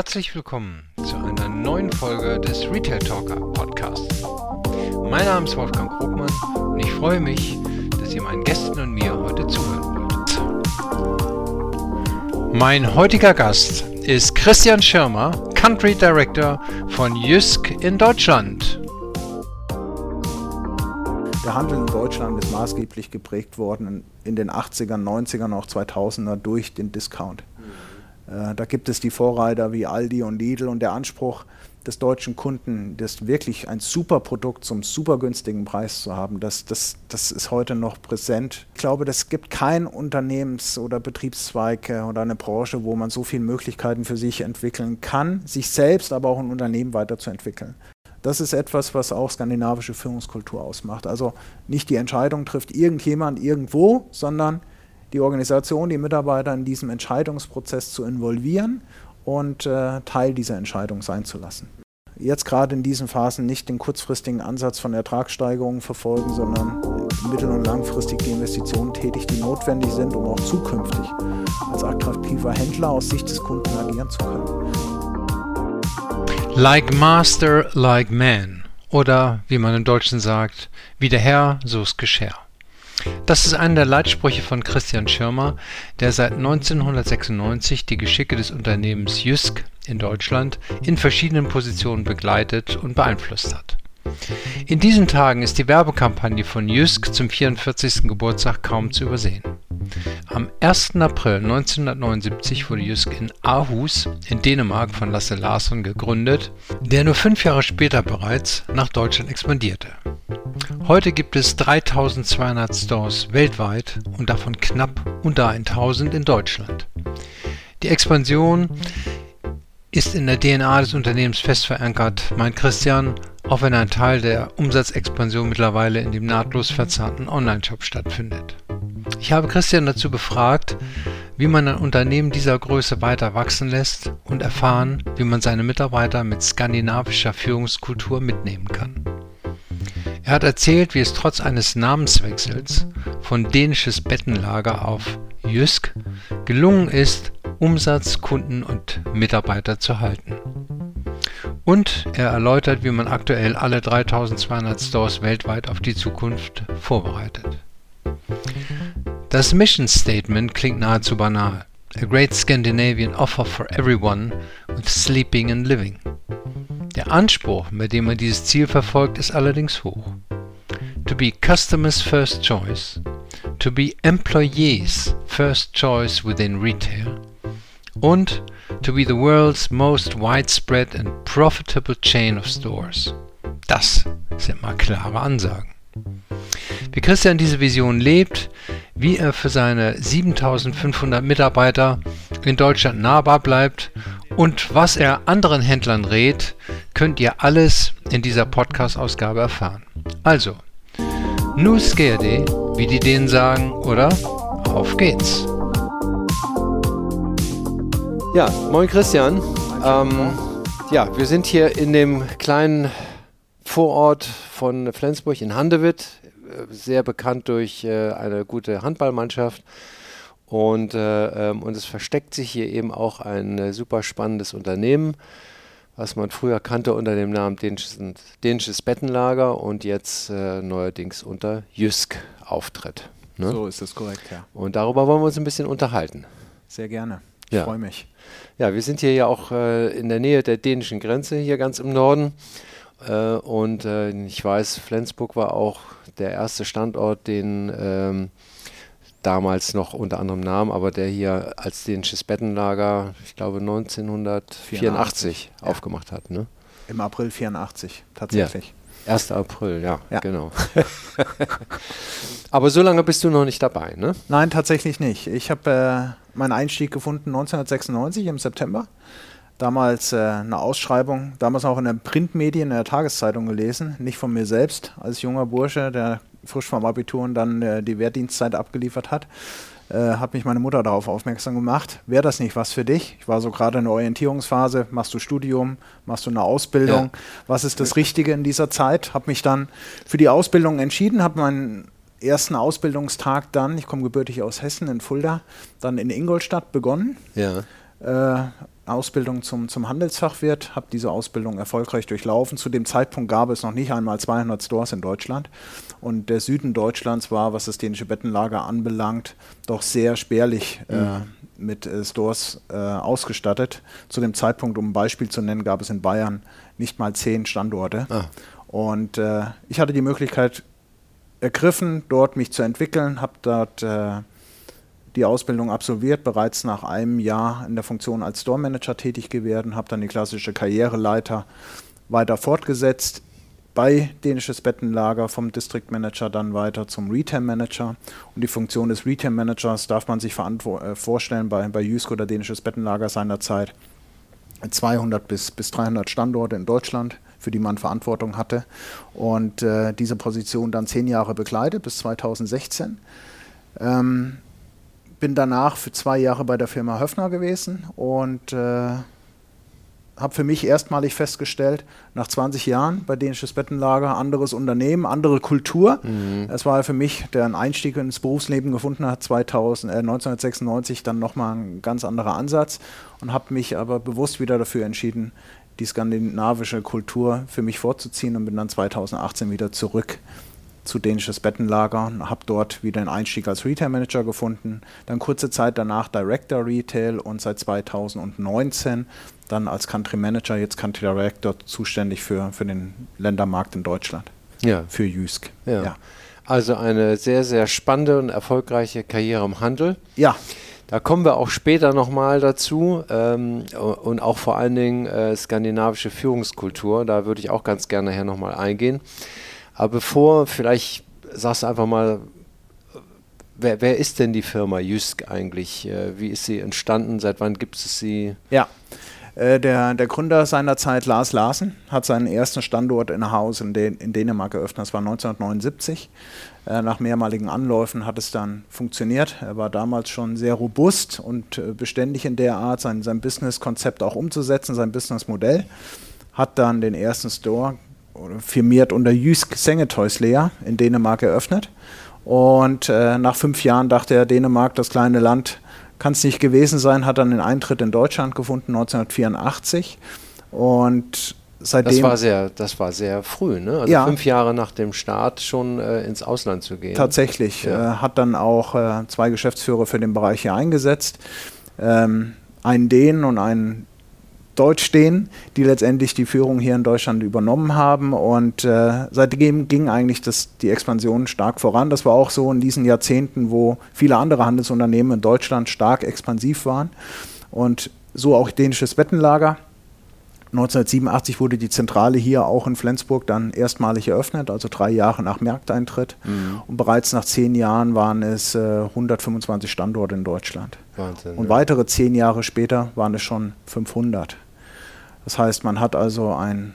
Herzlich willkommen zu einer neuen Folge des Retail Talker Podcasts. Mein Name ist Wolfgang Krugmann und ich freue mich, dass ihr meinen Gästen und mir heute zuhören wollt. Mein heutiger Gast ist Christian Schirmer, Country Director von Jysk in Deutschland. Der Handel in Deutschland ist maßgeblich geprägt worden in den 80ern, 90ern, auch 2000er durch den Discount. Äh, da gibt es die Vorreiter wie Aldi und Lidl und der Anspruch des deutschen Kunden, das wirklich ein super Produkt zum super günstigen Preis zu haben, das, das, das ist heute noch präsent. Ich glaube, es gibt kein Unternehmens- oder Betriebszweig oder eine Branche, wo man so viele Möglichkeiten für sich entwickeln kann, sich selbst, aber auch ein Unternehmen weiterzuentwickeln. Das ist etwas, was auch skandinavische Führungskultur ausmacht. Also nicht die Entscheidung trifft irgendjemand irgendwo, sondern die Organisation, die Mitarbeiter in diesem Entscheidungsprozess zu involvieren und äh, Teil dieser Entscheidung sein zu lassen. Jetzt gerade in diesen Phasen nicht den kurzfristigen Ansatz von Ertragssteigerungen verfolgen, sondern mittel- und langfristig die Investitionen tätig, die notwendig sind, um auch zukünftig als attraktiver Händler aus Sicht des Kunden agieren zu können. Like Master, like Man. Oder wie man im Deutschen sagt, wie der Herr, so ist Geschirr. Das ist einer der Leitsprüche von Christian Schirmer, der seit 1996 die Geschicke des Unternehmens Jysk in Deutschland in verschiedenen Positionen begleitet und beeinflusst hat. In diesen Tagen ist die Werbekampagne von Jysk zum 44. Geburtstag kaum zu übersehen. Am 1. April 1979 wurde Jysk in Aarhus in Dänemark von Lasse Larsson gegründet, der nur fünf Jahre später bereits nach Deutschland expandierte. Heute gibt es 3200 Stores weltweit und davon knapp unter 1000 in Deutschland. Die Expansion ist in der DNA des Unternehmens fest verankert, meint Christian, auch wenn ein Teil der Umsatzexpansion mittlerweile in dem nahtlos verzahnten Onlineshop stattfindet. Ich habe Christian dazu befragt, wie man ein Unternehmen dieser Größe weiter wachsen lässt und erfahren, wie man seine Mitarbeiter mit skandinavischer Führungskultur mitnehmen kann. Er hat erzählt, wie es trotz eines Namenswechsels von dänisches Bettenlager auf Jysk gelungen ist, Umsatz, Kunden und Mitarbeiter zu halten. Und er erläutert, wie man aktuell alle 3200 Stores weltweit auf die Zukunft vorbereitet. Das Mission Statement klingt nahezu banal. A great Scandinavian offer for everyone with sleeping and living. Der Anspruch, mit dem man dieses Ziel verfolgt, ist allerdings hoch. To be customers' first choice, to be employees' first choice within retail und to be the world's most widespread and profitable chain of stores. Das sind mal klare Ansagen. Wie Christian diese Vision lebt, wie er für seine 7500 Mitarbeiter in Deutschland nahbar bleibt und was er anderen Händlern rät, könnt ihr alles in dieser Podcast-Ausgabe erfahren. Also, nu skerde, wie die Dänen sagen, oder auf geht's. Ja, moin Christian. Ähm, ja, wir sind hier in dem kleinen Vorort von Flensburg in Handewitt, äh, sehr bekannt durch äh, eine gute Handballmannschaft. Und, äh, ähm, und es versteckt sich hier eben auch ein äh, super spannendes Unternehmen, was man früher kannte unter dem Namen Dänisches, Dänisches Bettenlager und jetzt neuerdings unter Jysk auftritt. Ne? So ist es korrekt, ja. Und darüber wollen wir uns ein bisschen unterhalten. Sehr gerne. Ich ja. freue mich. Ja, wir sind hier ja auch äh, in der Nähe der dänischen Grenze, hier ganz im Norden. Äh, und äh, ich weiß, Flensburg war auch der erste Standort, den ähm, damals noch unter anderem Namen, aber der hier als dänisches Bettenlager, ich glaube 1984 84, ja. aufgemacht hat. Ne? Im April 84 tatsächlich. Ja. 1. April, ja, ja. genau. aber so lange bist du noch nicht dabei, ne? Nein, tatsächlich nicht. Ich habe äh, meinen Einstieg gefunden 1996 im September. Damals äh, eine Ausschreibung, damals auch in den Printmedien, in der Tageszeitung gelesen, nicht von mir selbst, als junger Bursche, der frisch vom Abitur und dann äh, die Wehrdienstzeit abgeliefert hat, äh, hat mich meine Mutter darauf aufmerksam gemacht. Wäre das nicht was für dich? Ich war so gerade in der Orientierungsphase. Machst du Studium? Machst du eine Ausbildung? Ja. Was ist das Richtige in dieser Zeit? Habe mich dann für die Ausbildung entschieden, habe meinen ersten Ausbildungstag dann, ich komme gebürtig aus Hessen in Fulda, dann in Ingolstadt begonnen. Ja. Äh, Ausbildung zum, zum Handelsfachwirt, habe diese Ausbildung erfolgreich durchlaufen. Zu dem Zeitpunkt gab es noch nicht einmal 200 Stores in Deutschland. Und der Süden Deutschlands war, was das dänische Bettenlager anbelangt, doch sehr spärlich äh, mhm. äh, mit äh, Stores äh, ausgestattet. Zu dem Zeitpunkt, um ein Beispiel zu nennen, gab es in Bayern nicht mal zehn Standorte. Ah. Und äh, ich hatte die Möglichkeit ergriffen, dort mich zu entwickeln, habe dort äh, die Ausbildung absolviert, bereits nach einem Jahr in der Funktion als Store Manager tätig geworden, habe dann die klassische Karriereleiter weiter fortgesetzt bei Dänisches Bettenlager vom District Manager dann weiter zum Retail Manager. Und die Funktion des Retail Managers darf man sich äh, vorstellen bei, bei Jysk oder Dänisches Bettenlager seinerzeit 200 bis, bis 300 Standorte in Deutschland, für die man Verantwortung hatte. Und äh, diese Position dann zehn Jahre begleitet bis 2016. Ähm, bin danach für zwei Jahre bei der Firma Höfner gewesen und äh, habe für mich erstmalig festgestellt, nach 20 Jahren bei Dänisches Bettenlager, anderes Unternehmen, andere Kultur. Mhm. Es war für mich, der einen Einstieg ins Berufsleben gefunden hat, 2000, äh, 1996 dann nochmal ein ganz anderer Ansatz und habe mich aber bewusst wieder dafür entschieden, die skandinavische Kultur für mich vorzuziehen und bin dann 2018 wieder zurück zu dänisches Bettenlager, habe dort wieder einen Einstieg als Retail Manager gefunden, dann kurze Zeit danach Director Retail und seit 2019 dann als Country Manager, jetzt Country Director zuständig für, für den Ländermarkt in Deutschland, ja. für Jysk. Ja. ja. Also eine sehr, sehr spannende und erfolgreiche Karriere im Handel. Ja. Da kommen wir auch später nochmal dazu ähm, und auch vor allen Dingen äh, skandinavische Führungskultur. Da würde ich auch ganz gerne nachher nochmal eingehen. Aber bevor, vielleicht sagst du einfach mal, wer, wer ist denn die Firma Jysk eigentlich? Äh, wie ist sie entstanden? Seit wann gibt es sie? Ja. Äh, der, der Gründer seiner Zeit, Lars Larsen, hat seinen ersten Standort in Haus in, Dän in Dänemark eröffnet. Das war 1979. Äh, nach mehrmaligen Anläufen hat es dann funktioniert. Er war damals schon sehr robust und beständig in der Art, sein, sein Business-Konzept auch umzusetzen, sein Businessmodell. Hat dann den ersten Store firmiert unter Jysk Sengetøjslæger in Dänemark eröffnet. Und äh, nach fünf Jahren dachte er, Dänemark, das kleine Land, kann es nicht gewesen sein, hat dann den Eintritt in Deutschland gefunden, 1984. Und seitdem. Das war sehr, das war sehr früh, ne? Also ja, fünf Jahre nach dem Start schon äh, ins Ausland zu gehen. Tatsächlich. Ja. Äh, hat dann auch äh, zwei Geschäftsführer für den Bereich hier eingesetzt. Ähm, einen Dänen und einen Deutsch stehen, die letztendlich die Führung hier in Deutschland übernommen haben. Und äh, seitdem ging eigentlich das, die Expansion stark voran. Das war auch so in diesen Jahrzehnten, wo viele andere Handelsunternehmen in Deutschland stark expansiv waren. Und so auch dänisches Bettenlager. 1987 wurde die Zentrale hier auch in Flensburg dann erstmalig eröffnet, also drei Jahre nach Markteintritt. Mhm. Und bereits nach zehn Jahren waren es äh, 125 Standorte in Deutschland. Wahnsinn, Und ja. weitere zehn Jahre später waren es schon 500. Das heißt, man hat also ein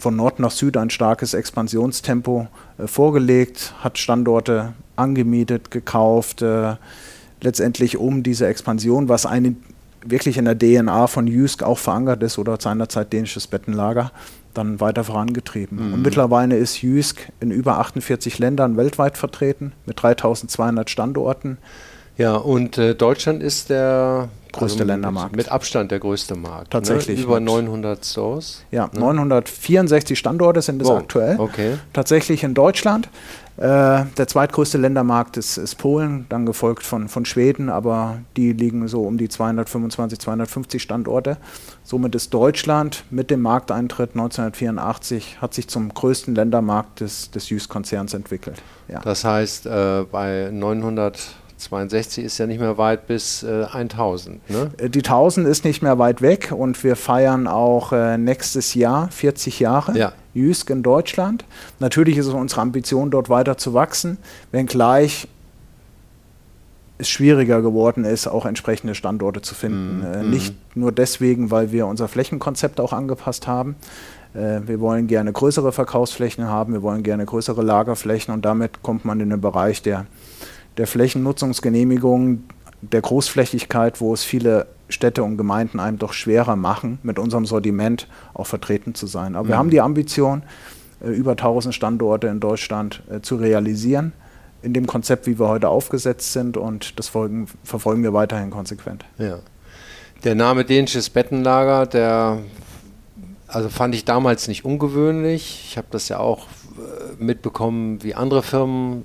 von Nord nach Süd ein starkes Expansionstempo äh, vorgelegt, hat Standorte angemietet, gekauft, äh, letztendlich um diese Expansion, was eine wirklich in der DNA von Jysk auch verankert ist oder seinerzeit dänisches Bettenlager, dann weiter vorangetrieben. Mhm. Und mittlerweile ist Jysk in über 48 Ländern weltweit vertreten mit 3200 Standorten. Ja, und äh, Deutschland ist der größte also Ländermarkt. Mit Abstand der größte Markt. Ne? Tatsächlich. Ne? Über 900 Stores. Ja, ne? 964 Standorte sind es wow. aktuell. Okay. Tatsächlich in Deutschland. Äh, der zweitgrößte Ländermarkt ist, ist, Polen, dann gefolgt von, von Schweden, aber die liegen so um die 225, 250 Standorte. Somit ist Deutschland mit dem Markteintritt 1984 hat sich zum größten Ländermarkt des, des JUS-Konzerns entwickelt. Ja. Das heißt, äh, bei 900 62 ist ja nicht mehr weit bis äh, 1000. Ne? Äh, die 1000 ist nicht mehr weit weg und wir feiern auch äh, nächstes Jahr 40 Jahre ja. Jüsk in Deutschland. Natürlich ist es unsere Ambition, dort weiter zu wachsen, wenngleich es schwieriger geworden ist, auch entsprechende Standorte zu finden. Mm, äh, mm. Nicht nur deswegen, weil wir unser Flächenkonzept auch angepasst haben. Äh, wir wollen gerne größere Verkaufsflächen haben, wir wollen gerne größere Lagerflächen und damit kommt man in den Bereich der der Flächennutzungsgenehmigung, der Großflächigkeit, wo es viele Städte und Gemeinden einem doch schwerer machen, mit unserem Sortiment auch vertreten zu sein. Aber mhm. wir haben die Ambition, äh, über 1000 Standorte in Deutschland äh, zu realisieren, in dem Konzept, wie wir heute aufgesetzt sind und das folgen, verfolgen wir weiterhin konsequent. Ja. Der Name dänisches Bettenlager, der also fand ich damals nicht ungewöhnlich. Ich habe das ja auch äh, mitbekommen, wie andere Firmen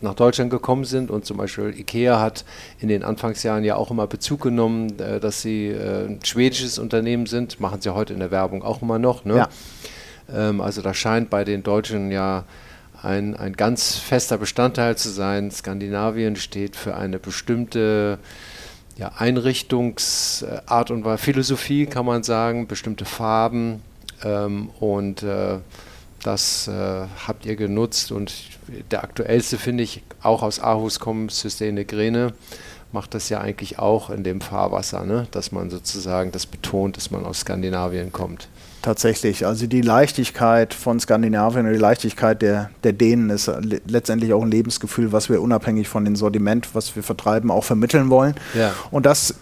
nach Deutschland gekommen sind und zum Beispiel IKEA hat in den Anfangsjahren ja auch immer Bezug genommen, äh, dass sie äh, ein schwedisches Unternehmen sind, machen sie heute in der Werbung auch immer noch. Ne? Ja. Ähm, also da scheint bei den Deutschen ja ein, ein ganz fester Bestandteil zu sein. Skandinavien steht für eine bestimmte ja, Einrichtungsart und Philosophie, kann man sagen, bestimmte Farben ähm, und äh, das äh, habt ihr genutzt und der aktuellste finde ich auch aus Aarhus kommt, Systene Grene, macht das ja eigentlich auch in dem Fahrwasser, ne? dass man sozusagen das betont, dass man aus Skandinavien kommt. Tatsächlich, also die Leichtigkeit von Skandinavien und die Leichtigkeit der, der Dänen ist letztendlich auch ein Lebensgefühl, was wir unabhängig von dem Sortiment, was wir vertreiben, auch vermitteln wollen. Ja. Und das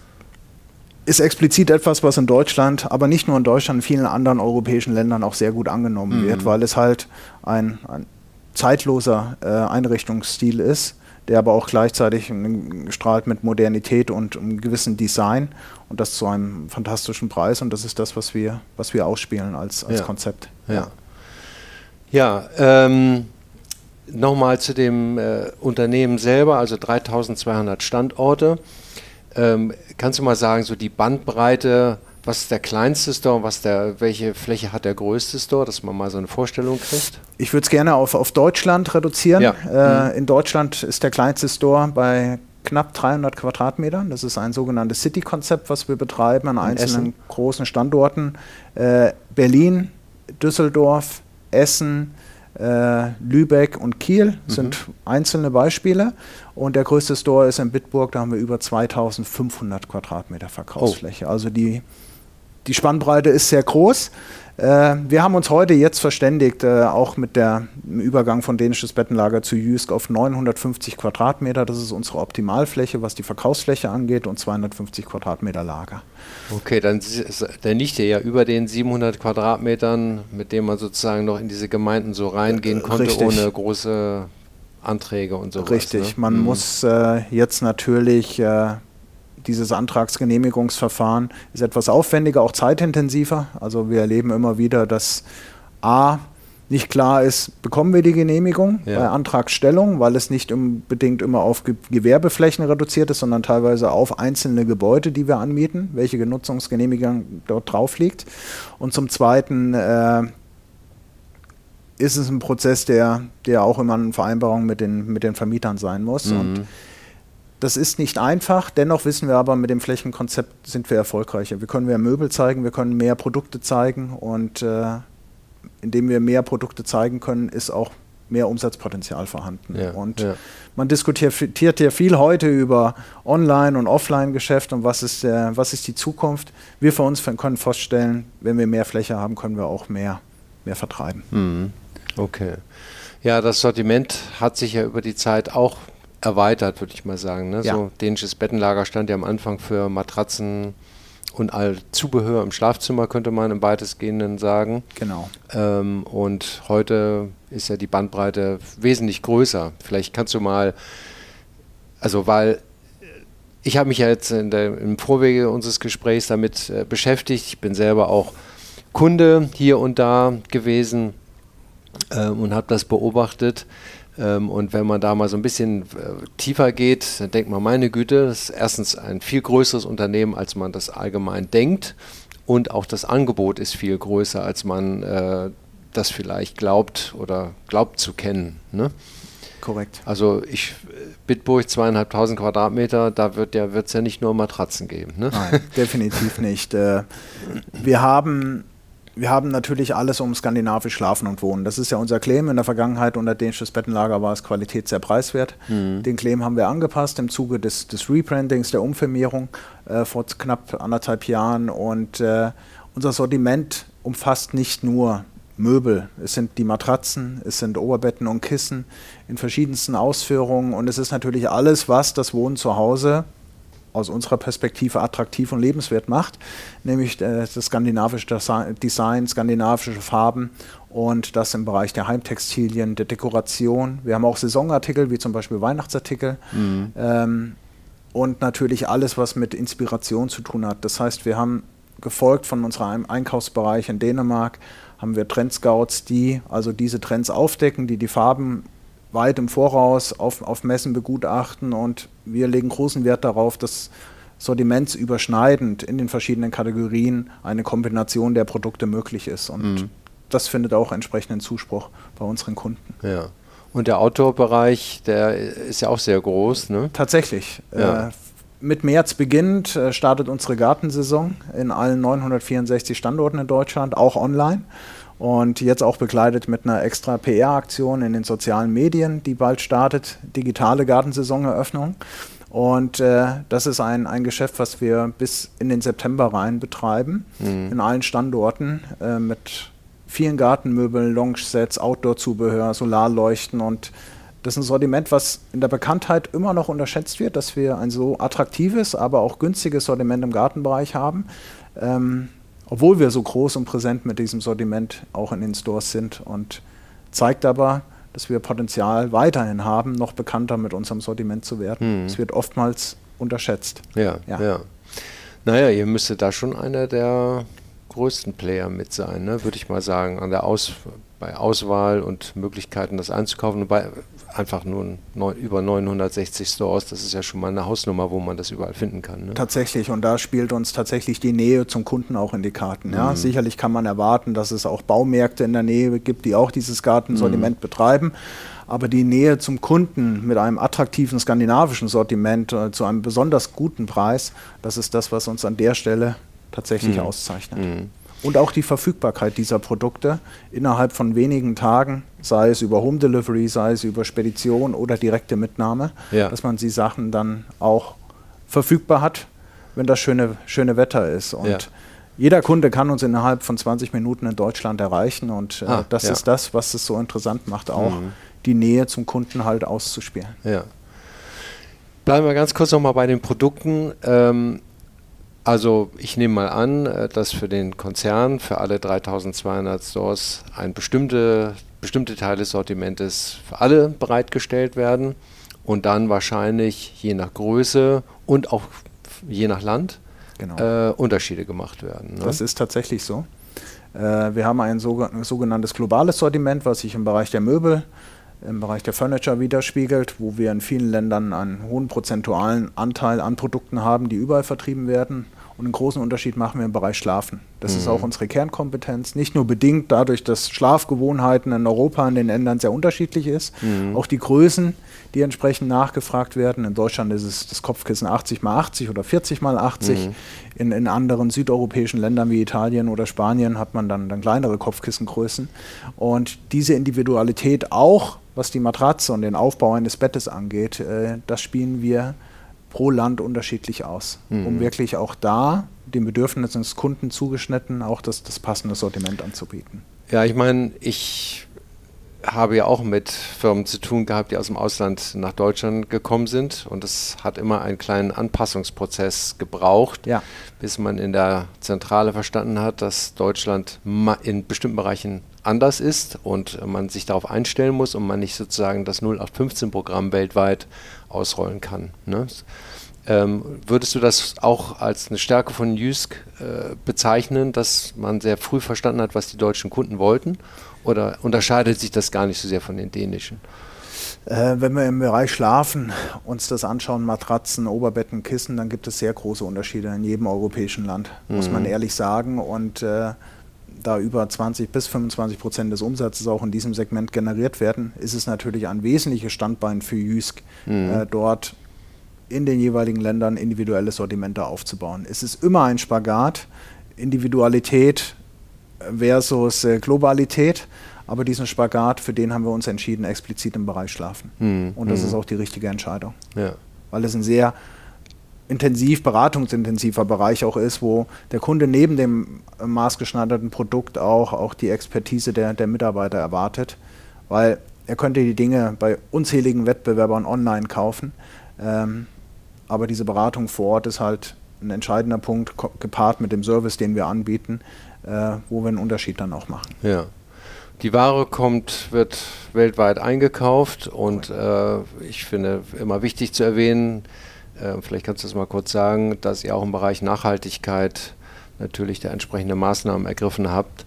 ist explizit etwas, was in Deutschland, aber nicht nur in Deutschland, in vielen anderen europäischen Ländern auch sehr gut angenommen mhm. wird, weil es halt ein, ein zeitloser äh, Einrichtungsstil ist, der aber auch gleichzeitig strahlt mit Modernität und einem gewissen Design und das zu einem fantastischen Preis und das ist das, was wir, was wir ausspielen als, als ja. Konzept. Ja, ja ähm, nochmal zu dem äh, Unternehmen selber, also 3200 Standorte. Ähm, kannst du mal sagen, so die Bandbreite, was ist der kleinste Store, was der, welche Fläche hat der größte Store, dass man mal so eine Vorstellung kriegt? Ich würde es gerne auf, auf Deutschland reduzieren. Ja. Äh, mhm. In Deutschland ist der kleinste Store bei knapp 300 Quadratmetern. Das ist ein sogenanntes City-Konzept, was wir betreiben an in einzelnen Essen. großen Standorten. Äh, Berlin, Düsseldorf, Essen, Lübeck und Kiel mhm. sind einzelne Beispiele. Und der größte Store ist in Bitburg, da haben wir über 2500 Quadratmeter Verkaufsfläche. Oh. Also die, die Spannbreite ist sehr groß. Äh, wir haben uns heute jetzt verständigt, äh, auch mit dem Übergang von dänisches Bettenlager zu Jysk auf 950 Quadratmeter. Das ist unsere Optimalfläche, was die Verkaufsfläche angeht, und 250 Quadratmeter Lager. Okay, dann, dann liegt ihr ja über den 700 Quadratmetern, mit dem man sozusagen noch in diese Gemeinden so reingehen konnte, Richtig. ohne große Anträge und so. Richtig, ne? man mhm. muss äh, jetzt natürlich äh, dieses Antragsgenehmigungsverfahren ist etwas aufwendiger, auch zeitintensiver. Also wir erleben immer wieder, dass A nicht klar ist, bekommen wir die Genehmigung ja. bei Antragstellung, weil es nicht unbedingt immer auf Gewerbeflächen reduziert ist, sondern teilweise auf einzelne Gebäude, die wir anmieten, welche Genutzungsgenehmigung dort drauf liegt. Und zum Zweiten äh, ist es ein Prozess, der, der auch immer in Vereinbarung mit den, mit den Vermietern sein muss. Mhm. Und das ist nicht einfach, dennoch wissen wir aber, mit dem Flächenkonzept sind wir erfolgreicher. Wir können mehr Möbel zeigen, wir können mehr Produkte zeigen und äh, indem wir mehr Produkte zeigen können, ist auch mehr Umsatzpotenzial vorhanden. Ja, und ja. man diskutiert ja viel heute über Online- und Offline-Geschäft und was ist, der, was ist die Zukunft. Wir für uns können feststellen, wenn wir mehr Fläche haben, können wir auch mehr, mehr vertreiben. Mhm. Okay. Ja, das Sortiment hat sich ja über die Zeit auch erweitert, würde ich mal sagen. Ne? Ja. So dänisches Bettenlager stand ja am Anfang für Matratzen und all Zubehör im Schlafzimmer, könnte man im weitestgehenden sagen. Genau. Ähm, und heute ist ja die Bandbreite wesentlich größer. Vielleicht kannst du mal, also weil ich habe mich ja jetzt der, im Vorwege unseres Gesprächs damit äh, beschäftigt. Ich bin selber auch Kunde hier und da gewesen äh, und habe das beobachtet. Ähm, und wenn man da mal so ein bisschen äh, tiefer geht, dann denkt man, meine Güte, das ist erstens ein viel größeres Unternehmen, als man das allgemein denkt. Und auch das Angebot ist viel größer, als man äh, das vielleicht glaubt oder glaubt zu kennen. Ne? Korrekt. Also ich Bitburg zweieinhalbtausend Quadratmeter, da wird ja wird's ja nicht nur Matratzen geben. Ne? Nein, definitiv nicht. Äh, wir haben wir haben natürlich alles um skandinavisch Schlafen und Wohnen. Das ist ja unser Claim. In der Vergangenheit unter dänisches Bettenlager war es Qualität sehr preiswert. Mhm. Den Claim haben wir angepasst im Zuge des, des Rebrandings, der Umfirmierung äh, vor knapp anderthalb Jahren. Und äh, unser Sortiment umfasst nicht nur Möbel. Es sind die Matratzen, es sind Oberbetten und Kissen in verschiedensten Ausführungen. Und es ist natürlich alles, was das Wohnen zu Hause aus unserer Perspektive attraktiv und lebenswert macht, nämlich äh, das skandinavische Design, skandinavische Farben und das im Bereich der Heimtextilien, der Dekoration. Wir haben auch Saisonartikel, wie zum Beispiel Weihnachtsartikel. Mhm. Ähm, und natürlich alles, was mit Inspiration zu tun hat. Das heißt, wir haben gefolgt von unserem Einkaufsbereich in Dänemark, haben wir Trendscouts, die also diese Trends aufdecken, die die Farben weit im Voraus auf, auf Messen begutachten und wir legen großen Wert darauf, dass sortimentsüberschneidend in den verschiedenen Kategorien eine Kombination der Produkte möglich ist. Und mhm. das findet auch entsprechenden Zuspruch bei unseren Kunden. Ja. Und der Outdoor-Bereich, der ist ja auch sehr groß, ne? Tatsächlich. Ja. Äh, mit März beginnt, äh, startet unsere Gartensaison in allen 964 Standorten in Deutschland, auch online. Und jetzt auch begleitet mit einer extra PR-Aktion in den sozialen Medien, die bald startet, digitale Gartensaisoneröffnung. Und äh, das ist ein, ein Geschäft, was wir bis in den September rein betreiben, mhm. in allen Standorten äh, mit vielen Gartenmöbeln, Lounge-Sets, Outdoor-Zubehör, Solarleuchten und das ist ein Sortiment, was in der Bekanntheit immer noch unterschätzt wird, dass wir ein so attraktives, aber auch günstiges Sortiment im Gartenbereich haben. Ähm, obwohl wir so groß und präsent mit diesem Sortiment auch in den Stores sind und zeigt aber, dass wir Potenzial weiterhin haben, noch bekannter mit unserem Sortiment zu werden. Mhm. Es wird oftmals unterschätzt. Ja, ja, ja. Naja, ihr müsstet da schon einer der größten Player mit sein, ne? würde ich mal sagen, an der Aus bei Auswahl und Möglichkeiten, das einzukaufen. Bei einfach nur neun, über 960 Stores, das ist ja schon mal eine Hausnummer, wo man das überall finden kann. Ne? Tatsächlich, und da spielt uns tatsächlich die Nähe zum Kunden auch in die Karten. Ja? Mhm. Sicherlich kann man erwarten, dass es auch Baumärkte in der Nähe gibt, die auch dieses Gartensortiment mhm. betreiben. Aber die Nähe zum Kunden mit einem attraktiven skandinavischen Sortiment äh, zu einem besonders guten Preis, das ist das, was uns an der Stelle tatsächlich mhm. auszeichnet. Und auch die Verfügbarkeit dieser Produkte innerhalb von wenigen Tagen, sei es über Home Delivery, sei es über Spedition oder direkte Mitnahme, ja. dass man die Sachen dann auch verfügbar hat, wenn das schöne, schöne Wetter ist. Und ja. jeder Kunde kann uns innerhalb von 20 Minuten in Deutschland erreichen und äh, ah, das ja. ist das, was es so interessant macht, auch mhm. die Nähe zum Kunden halt auszuspielen. Bleiben wir ganz kurz nochmal bei den Produkten. Ähm, also ich nehme mal an, äh, dass für den Konzern, für alle 3200 Stores, ein bestimmte, bestimmte Teile des Sortimentes für alle bereitgestellt werden und dann wahrscheinlich je nach Größe und auch je nach Land genau. äh, Unterschiede gemacht werden. Ne? Das ist tatsächlich so. Äh, wir haben ein sogenanntes globales Sortiment, was sich im Bereich der Möbel im Bereich der Furniture widerspiegelt, wo wir in vielen Ländern einen hohen prozentualen Anteil an Produkten haben, die überall vertrieben werden. Und einen großen Unterschied machen wir im Bereich Schlafen. Das mhm. ist auch unsere Kernkompetenz. Nicht nur bedingt dadurch, dass Schlafgewohnheiten in Europa in den Ländern sehr unterschiedlich ist, mhm. auch die Größen, die entsprechend nachgefragt werden. In Deutschland ist es das Kopfkissen 80 x 80 oder 40 x 80. Mhm. In, in anderen südeuropäischen Ländern wie Italien oder Spanien hat man dann, dann kleinere Kopfkissengrößen. Und diese Individualität auch, was die Matratze und den Aufbau eines Bettes angeht, äh, das spielen wir pro Land unterschiedlich aus, mhm. um wirklich auch da den Bedürfnissen des Kunden zugeschnitten auch das, das passende Sortiment anzubieten. Ja, ich meine, ich habe ja auch mit Firmen zu tun gehabt, die aus dem Ausland nach Deutschland gekommen sind. Und es hat immer einen kleinen Anpassungsprozess gebraucht, ja. bis man in der Zentrale verstanden hat, dass Deutschland in bestimmten Bereichen anders ist und man sich darauf einstellen muss und man nicht sozusagen das 0815-Programm weltweit ausrollen kann. Ne? Ähm, würdest du das auch als eine Stärke von Jysk äh, bezeichnen, dass man sehr früh verstanden hat, was die deutschen Kunden wollten? Oder unterscheidet sich das gar nicht so sehr von den dänischen? Äh, wenn wir im Bereich Schlafen uns das anschauen, Matratzen, Oberbetten, Kissen, dann gibt es sehr große Unterschiede in jedem europäischen Land, mhm. muss man mhm. ehrlich sagen. Und äh, da über 20 bis 25 Prozent des Umsatzes auch in diesem Segment generiert werden, ist es natürlich ein wesentliches Standbein für Jysk, mhm. äh, dort in den jeweiligen Ländern individuelle Sortimente aufzubauen. Es ist immer ein Spagat, Individualität versus äh, Globalität. Aber diesen Spagat, für den haben wir uns entschieden, explizit im Bereich Schlafen. Mhm. Und das mhm. ist auch die richtige Entscheidung. Ja. Weil es ein sehr intensiv, beratungsintensiver Bereich auch ist, wo der Kunde neben dem maßgeschneiderten Produkt auch, auch die Expertise der, der Mitarbeiter erwartet. Weil er könnte die Dinge bei unzähligen Wettbewerbern online kaufen. Ähm, aber diese Beratung vor Ort ist halt ein entscheidender Punkt, gepaart mit dem Service, den wir anbieten, äh, wo wir einen Unterschied dann auch machen. Ja. Die Ware kommt, wird weltweit eingekauft und äh, ich finde immer wichtig zu erwähnen, Äh, vielleicht kannst du das mal kurz sagen, dass ihr auch im Bereich Nachhaltigkeit natürlich da entsprechende Maßnahmen ergriffen habt.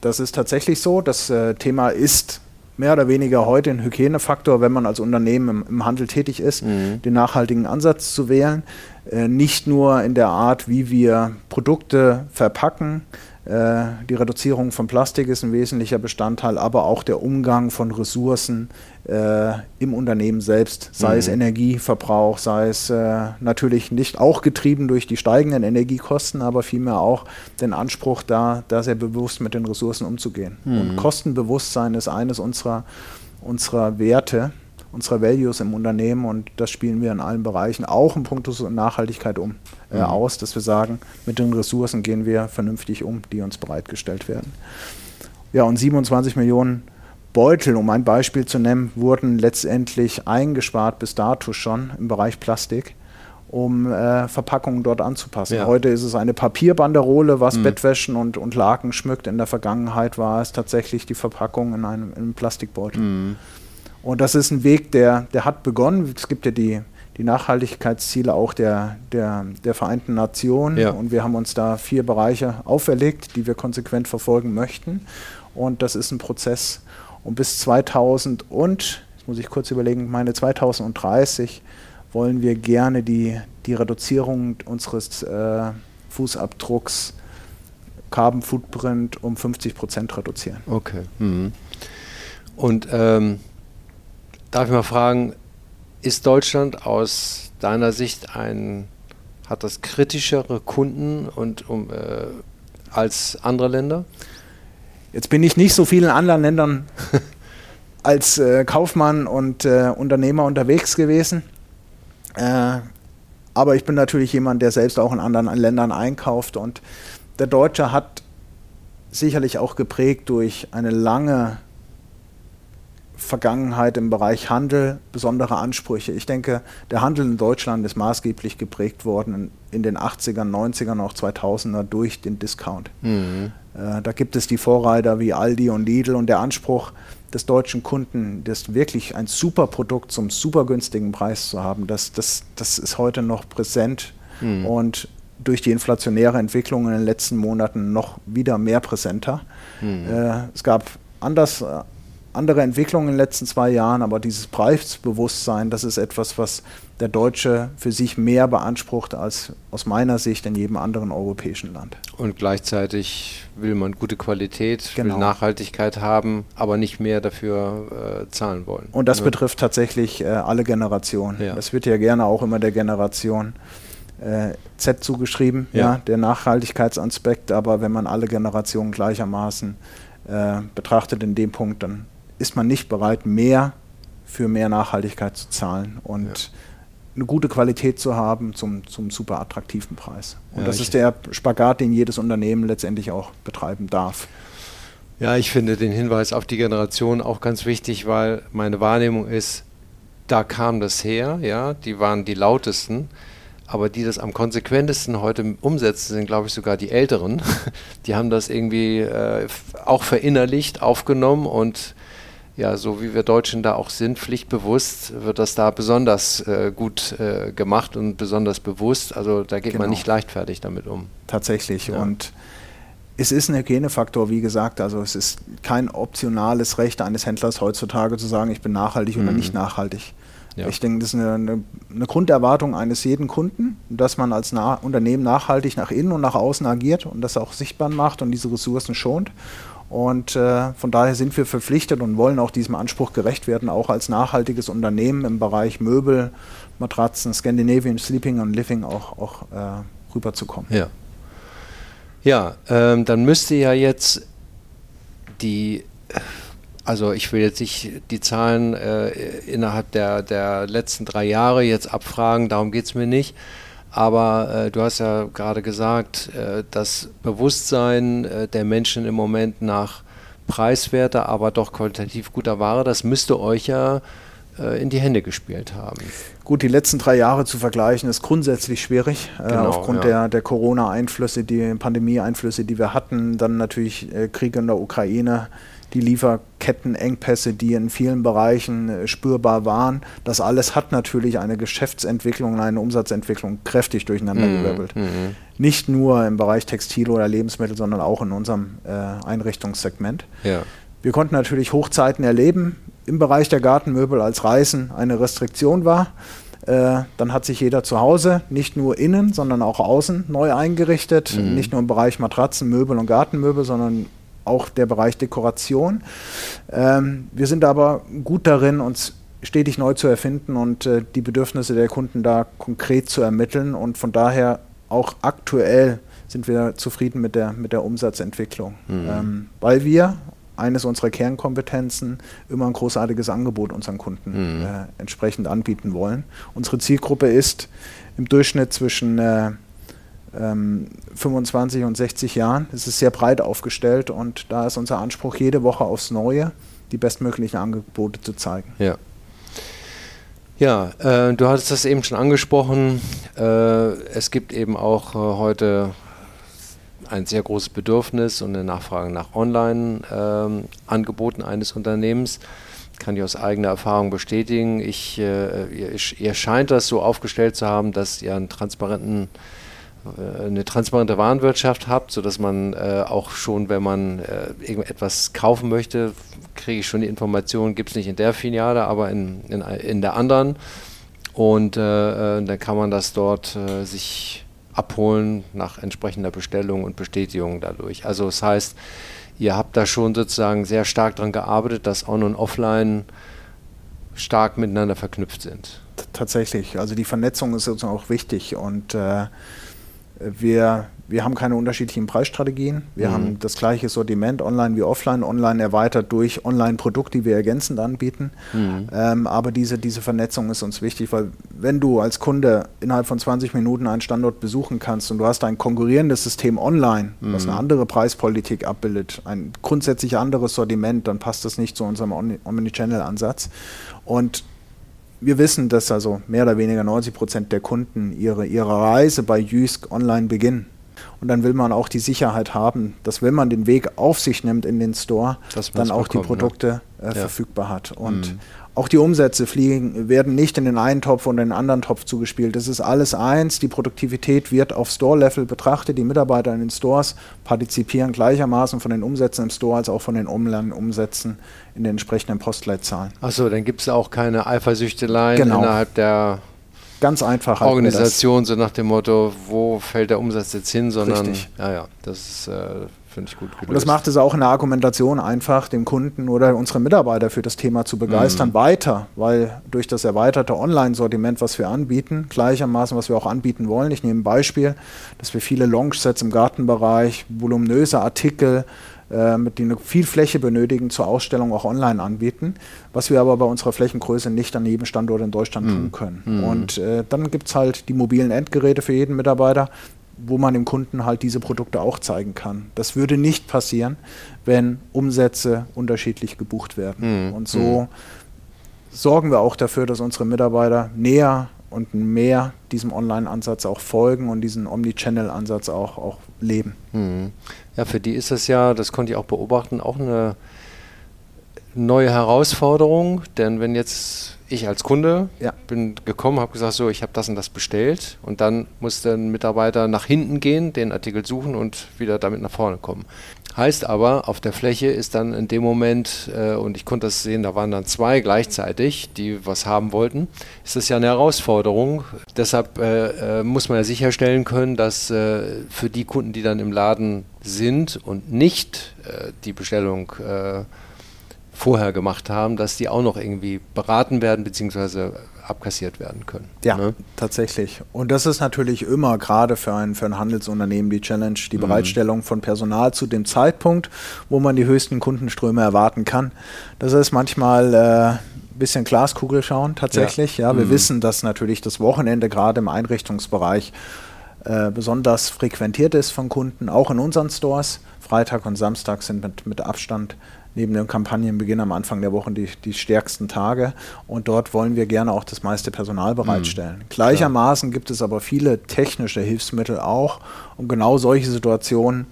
Das ist tatsächlich so. Das äh, Thema ist mehr oder weniger heute ein Hygienefaktor, wenn man als Unternehmen im, im Handel tätig ist, mhm. den nachhaltigen Ansatz zu wählen. Äh, nicht nur in der Art, wie wir Produkte verpacken, äh, die Reduzierung von Plastik ist ein wesentlicher Bestandteil, aber auch der Umgang von Ressourcen äh, im Unternehmen selbst, sei mhm. es Energieverbrauch, sei es äh, natürlich nicht auch getrieben durch die steigenden Energiekosten, aber vielmehr auch den Anspruch, da, da sehr bewusst mit den Ressourcen umzugehen. Mhm. Und Kostenbewusstsein ist eines unserer, unserer Werte unserer Values im Unternehmen und das spielen wir in allen Bereichen, auch im Punkt Nachhaltigkeit um, äh, mhm. aus, dass wir sagen, mit den Ressourcen gehen wir vernünftig um, die uns bereitgestellt werden. Ja, und 27 Millionen Beutel, um ein Beispiel zu nennen, wurden letztendlich eingespart bis dato schon im Bereich Plastik um äh, Verpackungen dort anzupassen. Ja. Heute ist es eine Papierbanderole, was mhm. Bettwäschen und, und Laken schmückt. In der Vergangenheit war es tatsächlich die Verpackung in einem, in einem Plastikbeutel. Mhm. Und das ist ein Weg, der, der hat begonnen. Es gibt ja die, die Nachhaltigkeitsziele auch der, der, der Vereinten Nationen. Ja. Und wir haben uns da vier Bereiche auferlegt, die wir konsequent verfolgen möchten. Und das ist ein Prozess. Und bis 2000 und, jetzt muss ich kurz überlegen, meine 2030 wollen wir gerne die, die Reduzierung unseres äh, Fußabdrucks Carbon Footprint um 50 Prozent reduzieren. Okay. Mhm. Und ähm, Darf ich mal fragen, ist Deutschland aus deiner Sicht ein, hat das kritischere Kunden und um, äh, als andere Länder? Jetzt bin ich nicht so vielen anderen Ländern als äh, Kaufmann und äh, Unternehmer unterwegs gewesen. Äh, aber ich bin natürlich jemand, der selbst auch in anderen Ländern einkauft. Und der Deutsche hat sicherlich auch geprägt durch eine lange Vergangenheit im Bereich Handel besondere Ansprüche. Ich denke, der Handel in Deutschland ist maßgeblich geprägt worden in, den 80ern, 90ern, auch 2000er durch den Discount. Mhm. Äh, da gibt es die Vorreiter wie Aldi und Lidl und der Anspruch des deutschen Kunden, das wirklich ein super Produkt zum super günstigen Preis zu haben, das, das, das ist heute noch präsent mhm. und durch die inflationäre Entwicklung in den letzten Monaten noch wieder mehr präsenter. Mhm. Äh, es gab anders andere Entwicklungen in den letzten zwei Jahren, aber dieses Preisbewusstsein, das ist etwas, was der Deutsche für sich mehr beansprucht als aus meiner Sicht in jedem anderen europäischen Land. Und gleichzeitig will man gute Qualität, genau. will Nachhaltigkeit haben, aber nicht mehr dafür äh, zahlen wollen. Und das ja. betrifft tatsächlich äh, alle Generationen. Ja. Das wird ja gerne auch immer der Generation äh, Z zugeschrieben, ja. ja. der Nachhaltigkeitsaspekt, aber wenn man alle Generationen gleichermaßen äh, betrachtet in dem Punkt, dann ist man nicht bereit, mehr für mehr Nachhaltigkeit zu zahlen und ja. eine gute Qualität zu haben zum, zum super attraktiven Preis. Und ja, das ist der Spagat, den jedes Unternehmen letztendlich auch betreiben darf. Ja, ich finde den Hinweis auf die Generation auch ganz wichtig, weil meine Wahrnehmung ist, da kam das her, ja, die waren die lautesten, aber die das am konsequentesten heute umsetzen, sind, glaube ich, sogar die Älteren. Die haben das irgendwie äh, auch verinnerlicht, aufgenommen und ja, so wie wir Deutschen da auch sind, pflichtbewusst, wird das da besonders äh, gut äh, gemacht und besonders bewusst. Also da geht genau. man nicht leichtfertig damit um. Tatsächlich. Ja. Und es ist ein Hygienefaktor, wie gesagt. Also es ist kein optionales Recht eines Händlers heutzutage zu sagen, ich bin nachhaltig mhm. oder nicht nachhaltig. Ja. Ich denke, das ist eine, eine, eine, Grunderwartung eines jeden Kunden, dass man als Na Unternehmen nachhaltig nach innen und nach außen agiert und das auch sichtbar macht und diese Ressourcen schont. Und äh, von daher sind wir verpflichtet und wollen auch diesem Anspruch gerecht werden, auch als nachhaltiges Unternehmen im Bereich Möbel, Matratzen, Scandinavian Sleeping und Living auch, auch äh, rüberzukommen. Ja, ja ähm, dann müsste ja jetzt die, also ich will jetzt nicht die Zahlen äh, innerhalb der, der letzten drei Jahre jetzt abfragen, darum geht es mir nicht. Aber äh, du hast ja gerade gesagt, äh, das Bewusstsein äh, der Menschen im Moment nach preiswerter, aber doch qualitativ guter Ware, das müsste euch ja äh, in die Hände gespielt haben. Gut, die letzten drei Jahre zu vergleichen, ist grundsätzlich schwierig, äh, genau, aufgrund ja. der, der Corona-Einflüsse, die Pandemie-Einflüsse, die wir hatten, dann natürlich äh, Krieg in der Ukraine, die Lieferkettenengpässe, die in vielen Bereichen äh, spürbar waren. Das alles hat natürlich eine Geschäftsentwicklung und eine Umsatzentwicklung kräftig durcheinandergewirbelt. Mhm. mhm. Nicht nur im Bereich Textil oder Lebensmittel, sondern auch in unserem äh, Einrichtungssegment. Ja. Wir konnten natürlich Hochzeiten erleben im Bereich der Gartenmöbel, als Reisen eine Restriktion war. Äh, dann hat sich jeder zu Hause nicht nur innen, sondern auch außen neu eingerichtet. Mhm. Nicht nur im Bereich Matratzen, Möbel und Gartenmöbel, sondern auch der Bereich Dekoration. Ähm, wir sind aber gut darin, uns stetig neu zu erfinden und äh, die Bedürfnisse der Kunden da konkret zu ermitteln. Und von daher auch aktuell sind wir zufrieden mit der, mit der Umsatzentwicklung, mhm. ähm, weil wir eines unserer Kernkompetenzen, immer ein großartiges Angebot unseren Kunden mhm. äh, entsprechend anbieten wollen. Unsere Zielgruppe ist im Durchschnitt zwischen äh, 25 und 60 Jahren. Es ist sehr breit aufgestellt und da ist unser Anspruch, jede Woche aufs Neue die bestmöglichen Angebote zu zeigen. Ja. Ja, äh, du hattest das eben schon angesprochen. Äh, es gibt eben auch äh, heute ein sehr großes Bedürfnis und eine Nachfrage nach Online-Angeboten ähm, eines Unternehmens. Kann ich aus eigener Erfahrung bestätigen. Ich, äh, ihr, ihr, scheint das so aufgestellt zu haben, dass ihr einen transparenten eine transparente Warenwirtschaft habt, sodass man äh, auch schon, wenn man äh, irgendetwas kaufen möchte, kriege ich schon die Information, gibt es nicht in der Filiale, aber in, in, in der anderen. Und äh, äh dann kann man das dort äh, sich abholen nach entsprechender Bestellung und Bestätigung dadurch. Also das heißt, ihr habt da schon sozusagen sehr stark daran gearbeitet, dass On- und Offline stark miteinander verknüpft sind. Tatsächlich, also die Vernetzung ist uns auch wichtig und äh, wir, wir haben keine unterschiedlichen Preisstrategien. Wir mhm. haben das gleiche Sortiment, online wie offline, online erweitert durch Online-Produkte, die wir ergänzend anbieten. Mhm. Ähm, aber diese, diese Vernetzung ist uns wichtig, weil wenn du als Kunde innerhalb von 20 Minuten einen Standort besuchen kannst und du hast ein konkurrierendes System online, mhm. was eine andere Preispolitik abbildet, ein grundsätzlich anderes Sortiment, dann passt das nicht zu unserem Omnichannel-Ansatz. Und wir wissen, dass also mehr oder weniger 90 Prozent der Kunden ihre, ihre Reise bei Jysk online beginnen. Und dann will man auch die Sicherheit haben, dass wenn man den Weg auf sich nimmt in den Store, dann auch bekommen, die Produkte ne? äh, ja. verfügbar hat. Und mhm. Auch die Umsätze fliegen, werden nicht in den einen Topf und in den anderen Topf zugespielt. Das ist alles eins. Die Produktivität wird auf Store-Level betrachtet. Die Mitarbeiter in den Stores partizipieren gleichermaßen von den Umsätzen im Store als auch von den Online-Umsätzen in den entsprechenden Postleitzahlen. Achso, dann gibt es auch keine Eifersüchteleien genau. innerhalb der Ganz einfach. Organisation, so nach dem Motto, wo fällt der Umsatz jetzt hin, sondern Richtig. ja, ja, das ist äh, Finde ich gut gelöst. Und das macht es auch in der Argumentation einfach, dem Kunden oder unsere Mitarbeiter für das Thema zu begeistern, mhm. weiter, weil durch das erweiterte Online-Sortiment, was wir anbieten, gleichermaßen, was wir auch anbieten wollen, ich nehme ein Beispiel, dass wir viele Lounge-Sets im Gartenbereich, voluminöse Artikel, äh, mit denen viel Fläche benötigen, zur Ausstellung auch online anbieten, was wir aber bei unserer Flächengröße nicht an jedem Standort in Deutschland mhm. tun können. Mhm. Und äh, dann gibt es halt die mobilen Endgeräte für jeden Mitarbeiter, wo man dem Kunden halt diese Produkte auch zeigen kann. Das würde nicht passieren, wenn Umsätze unterschiedlich gebucht werden. Mhm. Und so mhm. sorgen wir auch dafür, dass unsere Mitarbeiter näher und mehr diesem Online-Ansatz auch folgen und diesen Omnichannel-Ansatz auch, auch leben. Mhm. Ja, für die ist das ja, das konnte ich auch beobachten, auch eine neue Herausforderung, denn wenn jetzt ich als Kunde ja. bin gekommen, habe gesagt, so, ich habe das und das bestellt und dann muss der Mitarbeiter nach hinten gehen, den Artikel suchen und wieder damit nach vorne kommen. Heißt aber, auf der Fläche ist dann in dem Moment, äh, und ich konnte das sehen, da waren dann zwei gleichzeitig, die was haben wollten, ist das ja eine Herausforderung. Deshalb äh, äh, muss man ja sicherstellen können, dass äh, für die Kunden, die dann im Laden sind und nicht äh, die Bestellung äh, vorher gemacht haben, dass die auch noch irgendwie beraten werden bzw. abkassiert werden können. Ja, ne? tatsächlich. Und das ist natürlich immer gerade für ein, für ein Handelsunternehmen die Challenge, die mhm. Bereitstellung von Personal zu dem Zeitpunkt, wo man die höchsten Kundenströme erwarten kann. Das ist manchmal äh, bisschen Glaskugel schauen tatsächlich. Ja, ja wir mhm. wissen, dass natürlich das Wochenende gerade im Einrichtungsbereich äh, besonders frequentiert ist von Kunden, auch in unseren Stores. Freitag und Samstag sind mit, mit Abstand neben dem Kampagnenbeginn am Anfang der Woche die, die stärksten Tage. Und dort wollen wir gerne auch das meiste Personal mhm. bereitstellen. Mhm. Gleichermaßen gibt es aber viele technische Hilfsmittel auch, um genau solche Situationen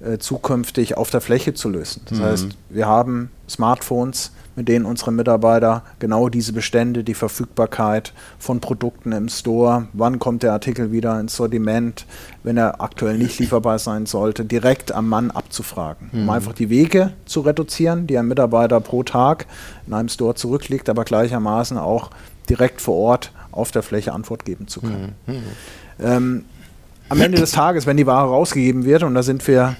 äh, zukünftig auf der Fläche zu lösen. Das mhm. heißt, wir haben Smartphones, mit denen unsere Mitarbeiter genau diese Bestände, die Verfügbarkeit von Produkten im Store, wann kommt der Artikel wieder ins Sortiment, wenn er aktuell nicht lieferbar sein sollte, direkt am Mann abzufragen, mhm. um einfach die Wege zu reduzieren, die ein Mitarbeiter pro Tag in einem Store zurücklegt, aber gleichermaßen auch direkt vor Ort auf der Fläche Antwort geben zu können. Mhm. mhm. Ähm, am Ende des Tages, wenn die Ware rausgegeben wird, und da sind wir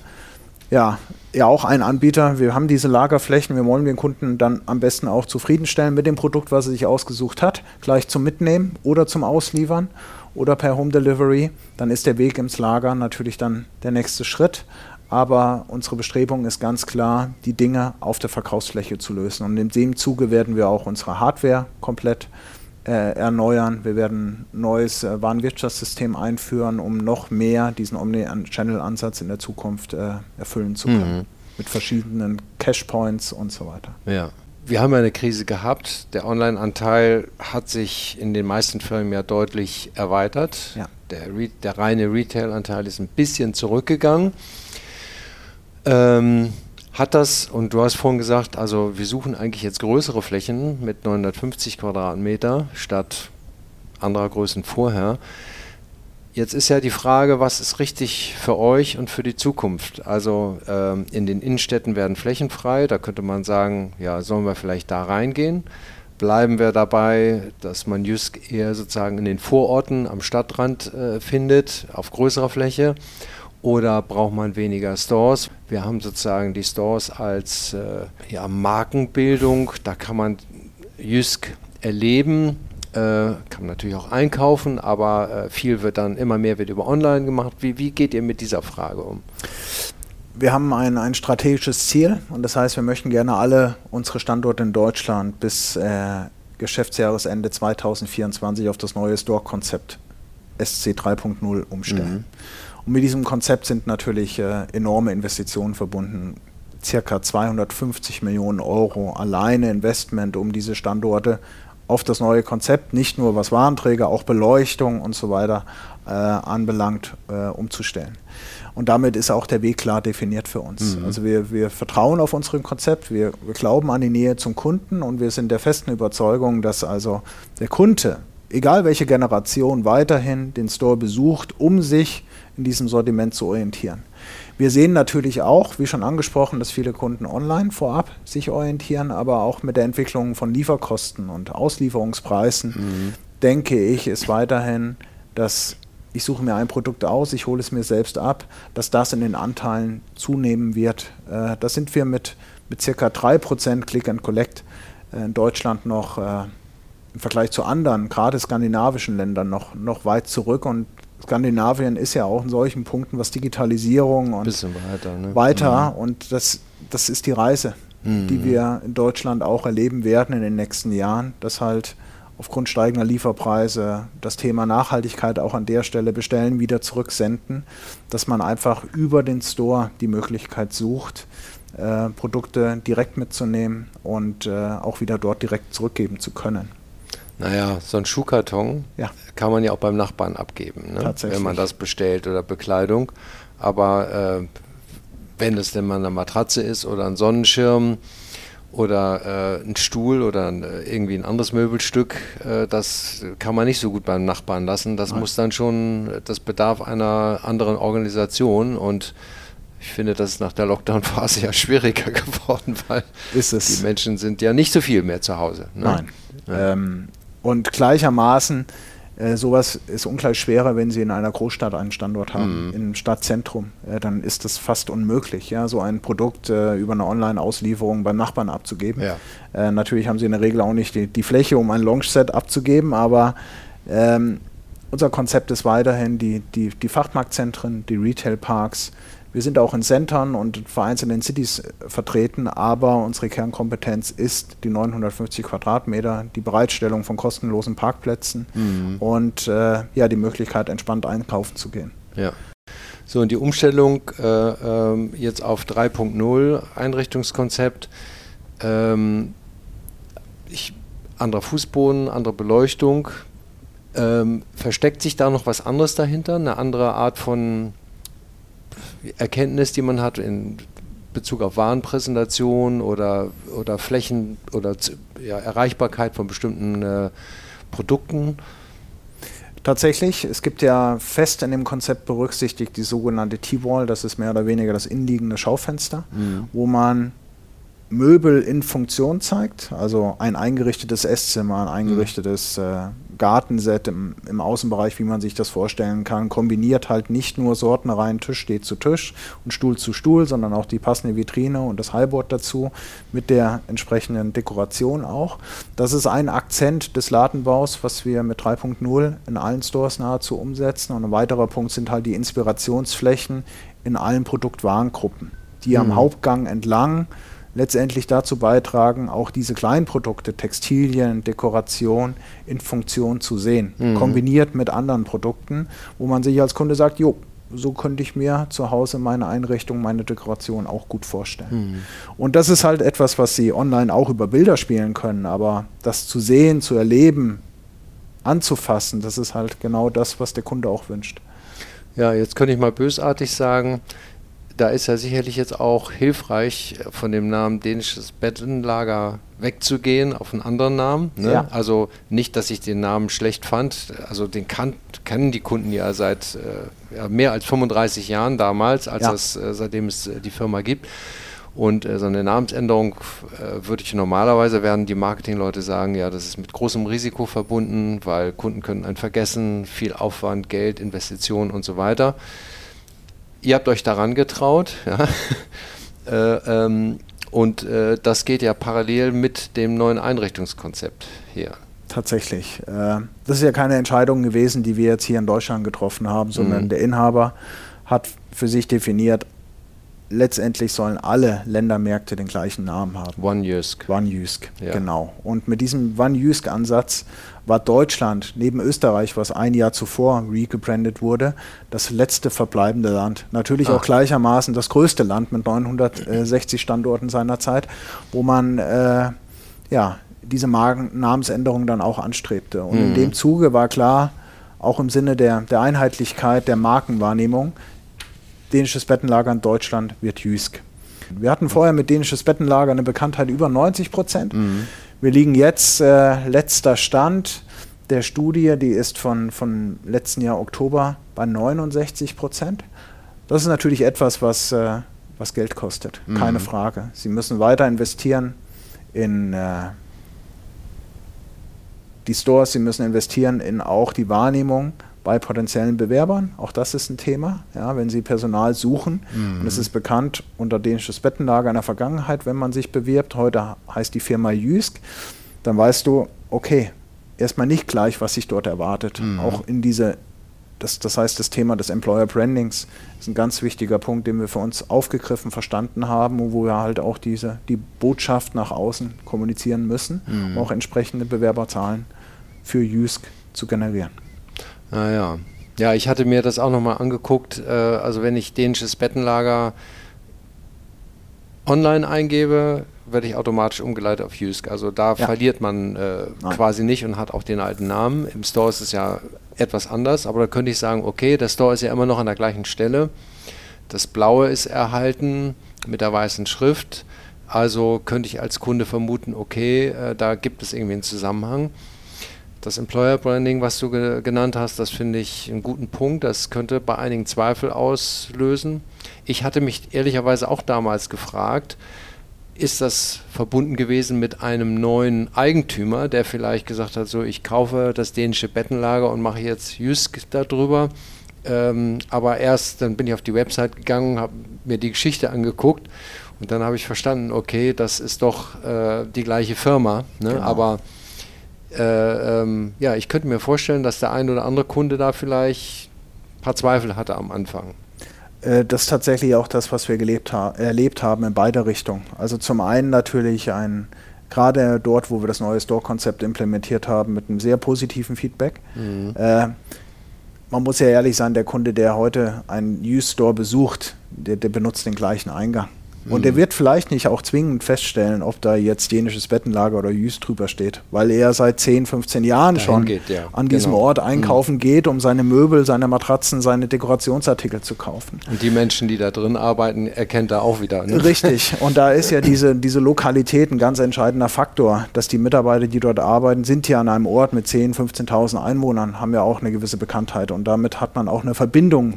ja, ja auch ein Anbieter. Wir haben diese Lagerflächen, wir wollen den Kunden dann am besten auch zufriedenstellen mit dem Produkt, was er sich ausgesucht hat, gleich zum Mitnehmen oder zum Ausliefern oder per Home Delivery. Dann ist der Weg ins Lager natürlich dann der nächste Schritt. Aber unsere Bestrebung ist ganz klar, die Dinge auf der Verkaufsfläche zu lösen. Und in dem Zuge werden wir auch unsere Hardware komplett äh, erneuern. Wir werden ein neues äh, Warenwirtschaftssystem einführen, um noch mehr diesen Omni-Channel-Ansatz in der Zukunft äh, erfüllen zu können. Mhm. Mit verschiedenen Cashpoints und so weiter. Ja. Wir haben eine Krise gehabt. Der Online-Anteil hat sich in den meisten Firmen ja deutlich erweitert. Ja. Der, der reine Retail-Anteil ist ein bisschen zurückgegangen. Ähm, hat das, und du hast vorhin gesagt, also wir suchen eigentlich jetzt größere Flächen mit 950 Quadratmeter statt anderer Größen vorher. Jetzt ist ja die Frage, was ist richtig für euch und für die Zukunft? Also ähm, in den Innenstädten werden Flächen frei, da könnte man sagen, ja, sollen wir vielleicht da reingehen? Bleiben wir dabei, dass man Jysk eher sozusagen in den Vororten am Stadtrand äh, findet, auf größerer Fläche? Oder braucht man weniger Stores? Wir haben sozusagen die Stores als äh, ja, Markenbildung, da kann man Jysk erleben, äh, kann man natürlich auch einkaufen, aber äh, viel wird dann, immer mehr wird über Online gemacht. Wie, wie geht ihr mit dieser Frage um? Wir haben ein, ein strategisches Ziel und das heißt, wir möchten gerne alle unsere Standorte in Deutschland bis äh, Geschäftsjahresende 2024 auf das neue Store-Konzept SC 3.0 umstellen. Mhm. Und mit diesem Konzept sind natürlich äh, enorme Investitionen verbunden. Circa 250 Millionen Euro alleine Investment, um diese Standorte auf das neue Konzept, nicht nur was Warenträger, auch Beleuchtung und so weiter äh, anbelangt, äh, umzustellen. Und damit ist auch der Weg klar definiert für uns. Mhm. Also wir, wir vertrauen auf unserem Konzept, wir, wir glauben an die Nähe zum Kunden und wir sind der festen Überzeugung, dass also der Kunde, egal welche Generation, weiterhin den Store besucht, um sich in diesem Sortiment zu orientieren. Wir sehen natürlich auch, wie schon angesprochen, dass viele Kunden online vorab sich orientieren, aber auch mit der Entwicklung von Lieferkosten und Auslieferungspreisen mhm. denke ich, ist weiterhin, dass ich suche mir ein Produkt aus, ich hole es mir selbst ab, dass das in den Anteilen zunehmen wird. Äh, da sind wir mit, mit circa 3% Click and Collect äh, in Deutschland noch äh, im Vergleich zu anderen, gerade skandinavischen Ländern, noch, noch weit zurück und Skandinavien ist ja auch in solchen Punkten, was Digitalisierung und weiter, ne? weiter. Mhm. und das, das ist die Reise, mhm. die wir in Deutschland auch erleben werden in den nächsten Jahren, dass halt aufgrund steigender Lieferpreise das Thema Nachhaltigkeit auch an der Stelle bestellen, wieder zurücksenden, dass man einfach über den Store die Möglichkeit sucht, äh, Produkte direkt mitzunehmen und äh, auch wieder dort direkt zurückgeben zu können. Naja, so ein Schuhkarton ja. kann man ja auch beim Nachbarn abgeben, ne? wenn man das bestellt oder Bekleidung. Aber äh, wenn es denn mal eine Matratze ist oder ein Sonnenschirm oder äh, ein Stuhl oder ein, äh, irgendwie ein anderes Möbelstück, äh, das kann man nicht so gut beim Nachbarn lassen. Das Nein. muss dann schon, das bedarf einer anderen Organisation und ich finde, das ist nach der Lockdown-Phase ja schwieriger geworden, weil die Menschen sind ja nicht so viel mehr zu Hause. Ne? Nein. Ja. Ähm, und gleichermaßen, äh, sowas ist ungleich schwerer, wenn Sie in einer Großstadt einen Standort haben, mhm. im Stadtzentrum. Äh, dann ist das fast unmöglich, ja, so ein Produkt äh, über eine Online-Auslieferung beim Nachbarn abzugeben. Ja. Äh, natürlich haben Sie in der Regel auch nicht die, die Fläche, um ein Launch-Set abzugeben, aber ähm, unser Konzept ist weiterhin die, die, die Fachmarktzentren, die Retail-Parks, wir sind auch in Centern und vereinzelten Cities äh, vertreten, aber unsere Kernkompetenz ist die 950 Quadratmeter, die Bereitstellung von kostenlosen Parkplätzen mhm. und äh, ja, die Möglichkeit, entspannt einkaufen zu gehen. Ja. So, und die Umstellung äh, äh, jetzt auf 3.0 Einrichtungskonzept. Ähm, ich, anderer Fußboden, andere Beleuchtung. Ähm, versteckt sich da noch was anderes dahinter? Eine andere Art von Erkenntnis, die man hat in Bezug auf Warenpräsentation oder, oder Flächen oder ja, Erreichbarkeit von bestimmten äh, Produkten? Tatsächlich, es gibt ja fest in dem Konzept berücksichtigt die sogenannte T-Wall, das ist mehr oder weniger das inliegende Schaufenster, mhm. wo man Möbel in Funktion zeigt, also ein eingerichtetes Esszimmer, ein eingerichtetes äh, Gartenset im, im, Außenbereich, wie man sich das vorstellen kann, kombiniert halt nicht nur Sortenreihen Tisch steht zu Tisch und Stuhl zu Stuhl, sondern auch die passende Vitrine und das Highboard dazu mit der entsprechenden Dekoration auch. Das ist ein Akzent des Ladenbaus, was wir mit 3.0 in allen Stores nahezu umsetzen und ein weiterer Punkt sind halt die Inspirationsflächen in allen Produktwarengruppen, die mhm. am Hauptgang entlang letztendlich dazu beitragen, auch diese kleinen Produkte, Textilien, Dekoration in Funktion zu sehen, mhm. kombiniert mit anderen Produkten, wo man sich als Kunde sagt, jo, so könnte ich mir zu Hause meine Einrichtung, meine Dekoration auch gut vorstellen. Mhm. Und das ist halt etwas, was Sie online auch über Bilder spielen können, aber das zu sehen, zu erleben, anzufassen, das ist halt genau das, was der Kunde auch wünscht. Ja, jetzt könnte ich mal bösartig sagen, da ist ja sicherlich jetzt auch hilfreich, von dem Namen dänisches Bettenlager wegzugehen auf einen anderen Namen. Ne? Ja. Also nicht, dass ich den Namen schlecht fand. Also den kan kennen die Kunden ja seit äh, ja, mehr als 35 Jahren damals, als ja. es, äh, seitdem es äh, die Firma gibt. Und äh, so eine Namensänderung äh, würde ich normalerweise werden die Marketingleute sagen, ja, das ist mit großem Risiko verbunden, weil Kunden können einen vergessen, viel Aufwand, Geld, Investitionen und so weiter ihr habt euch daran getraut, ja. äh, ähm, und äh, das geht ja parallel mit dem neuen Einrichtungskonzept hier. Tatsächlich. Äh, das ist ja keine Entscheidung gewesen, die wir jetzt hier in Deutschland getroffen haben, sondern mhm. der Inhaber hat für sich definiert, letztendlich sollen alle Ländermärkte den gleichen Namen haben. One Jysk. One Jysk, ja. genau. Und mit diesem One Jysk-Ansatz war Deutschland neben Österreich, was ein Jahr zuvor regebrandet wurde, das letzte verbleibende Land. Natürlich Ach. auch gleichermaßen das größte Land mit 960 Standorten seiner Zeit, wo man äh, ja, diese Marken Namensänderung dann auch anstrebte. Und mhm. in dem Zuge war klar, auch im Sinne der, der Einheitlichkeit der Markenwahrnehmung, dänisches Bettenlager in Deutschland wird Jysk. Wir hatten vorher mit dänisches Bettenlager eine Bekanntheit über 90 Prozent. Mhm. Wir liegen jetzt, äh, letzter Stand der Studie, die ist von, von letzten Jahr Oktober bei 69 Prozent. Das ist natürlich etwas, was, äh, was Geld kostet, mhm. keine Frage. Sie müssen weiter investieren in äh, die Stores, Sie müssen investieren in auch die Wahrnehmung bei potenziellen Bewerbern. Auch das ist ein Thema, ja, wenn Sie Personal suchen. Mhm. Und es ist bekannt unter dänisches Bettenlager in der Vergangenheit, wenn man sich bewirbt. Heute heißt die Firma Jysk. Dann weißt du, okay, erstmal nicht gleich, was sich dort erwartet. Mhm. Auch in diese, das, das heißt, das Thema des Employer Brandings ist ein ganz wichtiger Punkt, den wir für uns aufgegriffen, verstanden haben, wo wir halt auch diese, die Botschaft nach außen kommunizieren müssen, mhm. um auch entsprechende Bewerberzahlen für Jysk zu generieren. Ah ja. Ja, ich hatte mir das auch nochmal angeguckt. Äh, also wenn ich dänisches Bettenlager online eingebe, werde ich automatisch umgeleitet auf Jysk. Also da ja. verliert man äh, quasi nicht und hat auch den alten Namen. Im Store ist es ja etwas anders, aber da könnte ich sagen, okay, der Store ist ja immer noch an der gleichen Stelle. Das Blaue ist erhalten mit der weißen Schrift. Also könnte ich als Kunde vermuten, okay, äh, da gibt es irgendwie einen Zusammenhang. Das Employer Branding, was du ge genannt hast, das finde ich einen guten Punkt. Das könnte bei einigen Zweifel auslösen. Ich hatte mich ehrlicherweise auch damals gefragt, ist das verbunden gewesen mit einem neuen Eigentümer, der vielleicht gesagt hat, so ich kaufe das dänische Bettenlager und mache jetzt Jysk darüber. Ähm, aber erst dann bin ich auf die Website gegangen, habe mir die Geschichte angeguckt und dann habe ich verstanden, okay, das ist doch äh, die gleiche Firma. Ne? Genau. Aber äh, ähm, ja, ich könnte mir vorstellen, dass der ein oder andere Kunde da vielleicht ein paar Zweifel hatte am Anfang. Äh, das ist tatsächlich auch das, was wir ha erlebt haben in beide Richtungen. Also zum einen natürlich ein, gerade dort, wo wir das neue Store-Konzept implementiert haben, mit einem sehr positiven Feedback. Mhm. Äh, man muss ja ehrlich sein, der Kunde, der heute einen Used Store besucht, der, der benutzt den gleichen Eingang. Und er wird vielleicht nicht auch zwingend feststellen, ob da jetzt dänisches Bettenlager oder Jüst drüber steht, weil er seit 10, 15 Jahren Dahin schon geht, ja. an diesem Genau. Ort einkaufen geht, um seine Möbel, seine Matratzen, seine Dekorationsartikel zu kaufen. Und die Menschen, die da drin arbeiten, erkennt er auch wieder. Ne? Richtig. Und da ist ja diese, diese Lokalität ein ganz entscheidender Faktor, dass die Mitarbeiter, die dort arbeiten, sind hier an einem Ort mit 10.000, 15.000 Einwohnern, haben ja auch eine gewisse Bekanntheit. Und damit hat man auch eine Verbindung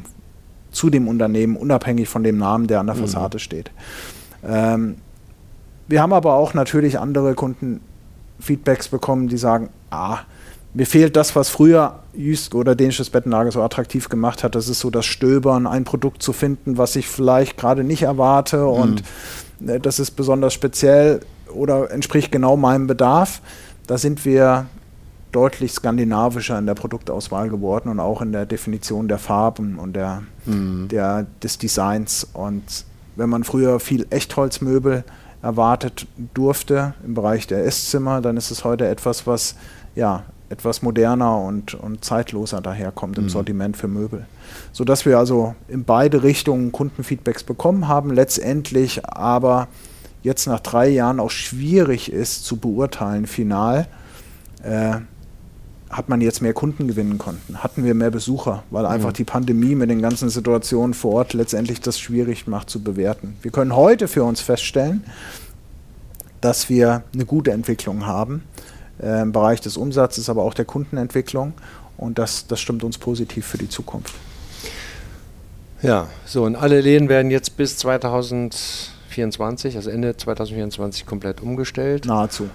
zu dem Unternehmen, unabhängig von dem Namen, der an der Fassade steht. Ähm, wir haben aber auch natürlich andere Kundenfeedbacks bekommen, die sagen, ah, mir fehlt das, was früher Jüst oder dänisches Bettenlager so attraktiv gemacht hat. Das ist so das Stöbern, ein Produkt zu finden, was ich vielleicht gerade nicht erwarte und äh, das ist besonders speziell oder entspricht genau meinem Bedarf. Da sind wir deutlich skandinavischer in der Produktauswahl geworden und auch in der Definition der Farben und der, der, des Designs. Und wenn man früher viel Echtholzmöbel erwartet durfte im Bereich der Esszimmer, dann ist es heute etwas, was ja etwas moderner und, und zeitloser daherkommt im Sortiment für Möbel. Sodass wir also in beide Richtungen Kundenfeedbacks bekommen haben, letztendlich aber jetzt nach drei Jahren auch schwierig ist zu beurteilen, final, äh, hat man jetzt mehr Kunden gewinnen konnten? Hatten wir mehr Besucher? Weil einfach die Pandemie mit den ganzen Situationen vor Ort letztendlich das schwierig macht zu bewerten. Wir können heute für uns feststellen, dass wir eine gute Entwicklung haben äh, im Bereich des Umsatzes, aber auch der Kundenentwicklung. Und das, das stimmt uns positiv für die Zukunft. Ja, so und alle Läden werden jetzt bis 2024, also Ende 2024 komplett umgestellt. Nahezu.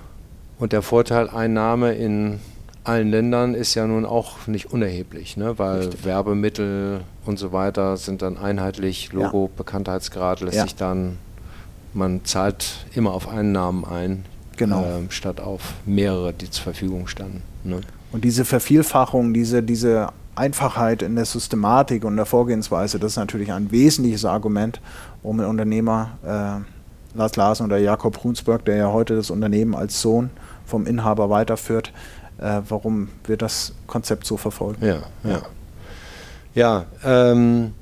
Und der Vorteil Einnahme in allen Ländern ist ja nun auch nicht unerheblich, ne? weil Richtig. Werbemittel und so weiter sind dann einheitlich, Logo, Bekanntheitsgrad lässt Ja. sich dann, man zahlt immer auf einen Namen ein, Genau. ähm, statt auf mehrere, die zur Verfügung standen. Ne? Und diese Vervielfachung, diese, diese Einfachheit in der Systematik und der Vorgehensweise, das ist natürlich ein wesentliches Argument, um ein Unternehmer, äh, Lars Larsen oder Jakob Brunsberg, der ja heute das Unternehmen als Sohn vom Inhaber weiterführt, äh, warum wir das Konzept so verfolgen. Ja, ja. Ja, ähm,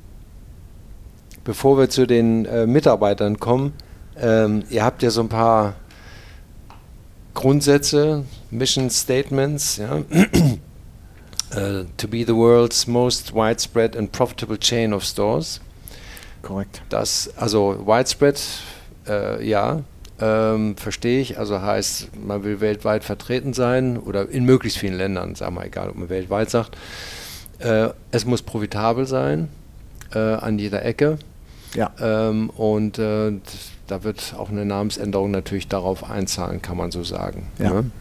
bevor wir zu den äh, Mitarbeitern kommen, ähm, ihr habt ja so ein paar Grundsätze, Mission Statements, ja. Äh, to be the world's most widespread and profitable chain of stores. Korrekt. Das, also widespread, äh, ja, ähm, verstehe ich. Also heißt, man will weltweit vertreten sein oder in möglichst vielen Ländern, sagen wir egal, ob man weltweit sagt. Äh, es muss profitabel sein, äh, an jeder Ecke. Ja. Ähm, und äh, da wird auch eine Namensänderung natürlich darauf einzahlen, kann man so sagen. Ja. Ne?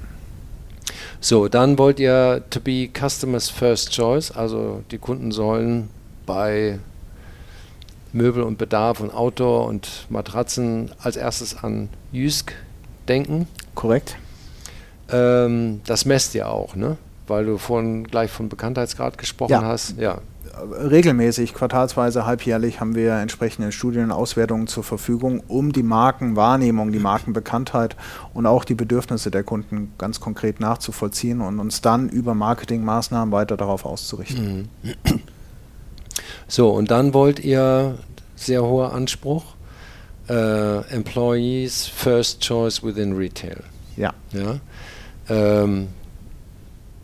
So, dann wollt ihr to be customers first choice, also die Kunden sollen bei Möbel und Bedarf und Outdoor und Matratzen als erstes an Jysk denken. Korrekt. Ähm, das messt ihr auch, ne? Weil du vorhin gleich von Bekanntheitsgrad gesprochen Ja. hast. Ja. regelmäßig, quartalsweise, halbjährlich haben wir entsprechende Studien und Auswertungen zur Verfügung, um die Markenwahrnehmung, die Markenbekanntheit und auch die Bedürfnisse der Kunden ganz konkret nachzuvollziehen und uns dann über Marketingmaßnahmen weiter darauf auszurichten. So, und dann wollt ihr, sehr hoher Anspruch, äh, Employees First Choice within Retail. Ja. Ja? Ähm,